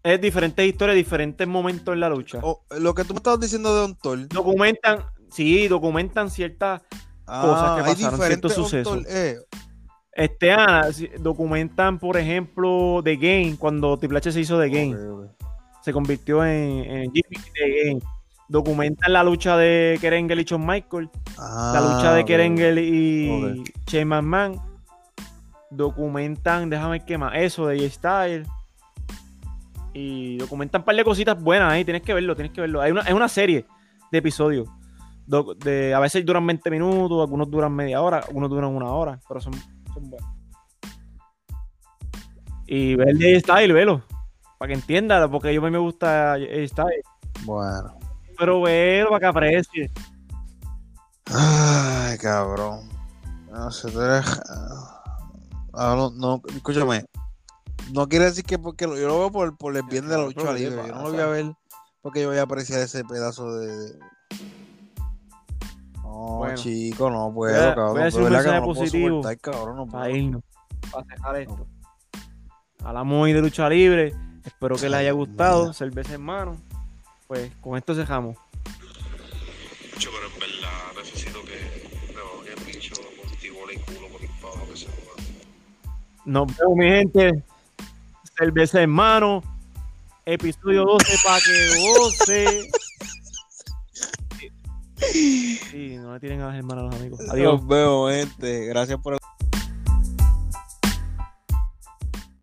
Es diferentes historias, diferentes momentos en la lucha. O, lo que tú me estabas diciendo de un Thor. Documentan, sí, documentan ciertas. Ah, cosas que hay pasaron, ciertos sucesos. eh, Este, sí, documentan, por ejemplo, The Game, cuando Triple H se hizo The Game. se convirtió en, en Jimmy The Game. Documentan la lucha de Kerengel y Shawn Michael, la Ah, lucha de ok. Kerengel y. Shane McMahon. Documentan, déjame ver qué más, eso de J-Style. Y documentan un par de cositas buenas ahí, tienes que verlo, tienes que verlo. Hay una, es una serie de episodios. De, a veces duran 20 minutos, algunos duran media hora, algunos duran una hora, pero son, son buenos. Y ver de J-Style, velo. Para que entienda, porque yo a mí me gusta J-Style. Bueno. Pero velo para que aprecie. Ay, cabrón. No sé, tú eres. Ah, no, no, escúchame. No quiere decir que porque lo- yo lo veo por, por el bien de la lucha pero ¿qué libre. Yo no lo voy a ver porque yo voy a apreciar ese pedazo de. de- No, Bueno. chico, no puedo, Voy a- cabrón. voy a decir de un mensaje positivo cabrón, no puedo. Para irnos. Para dejar esto. Hablamos hoy de lucha libre. Espero que les haya Ay, gustado. mira. Cerveza en mano. Pues con esto cerramos. Yo, pero en verdad necesito que me bajen el bicho contigo el culo por el pavo que se joda. Nos vemos, mi gente. Cerveza en mano. Episodio 12 para que goce. [laughs] Sí, no le tiren a las hermanas los amigos. Adiós. Nos vemos, gente. Gracias por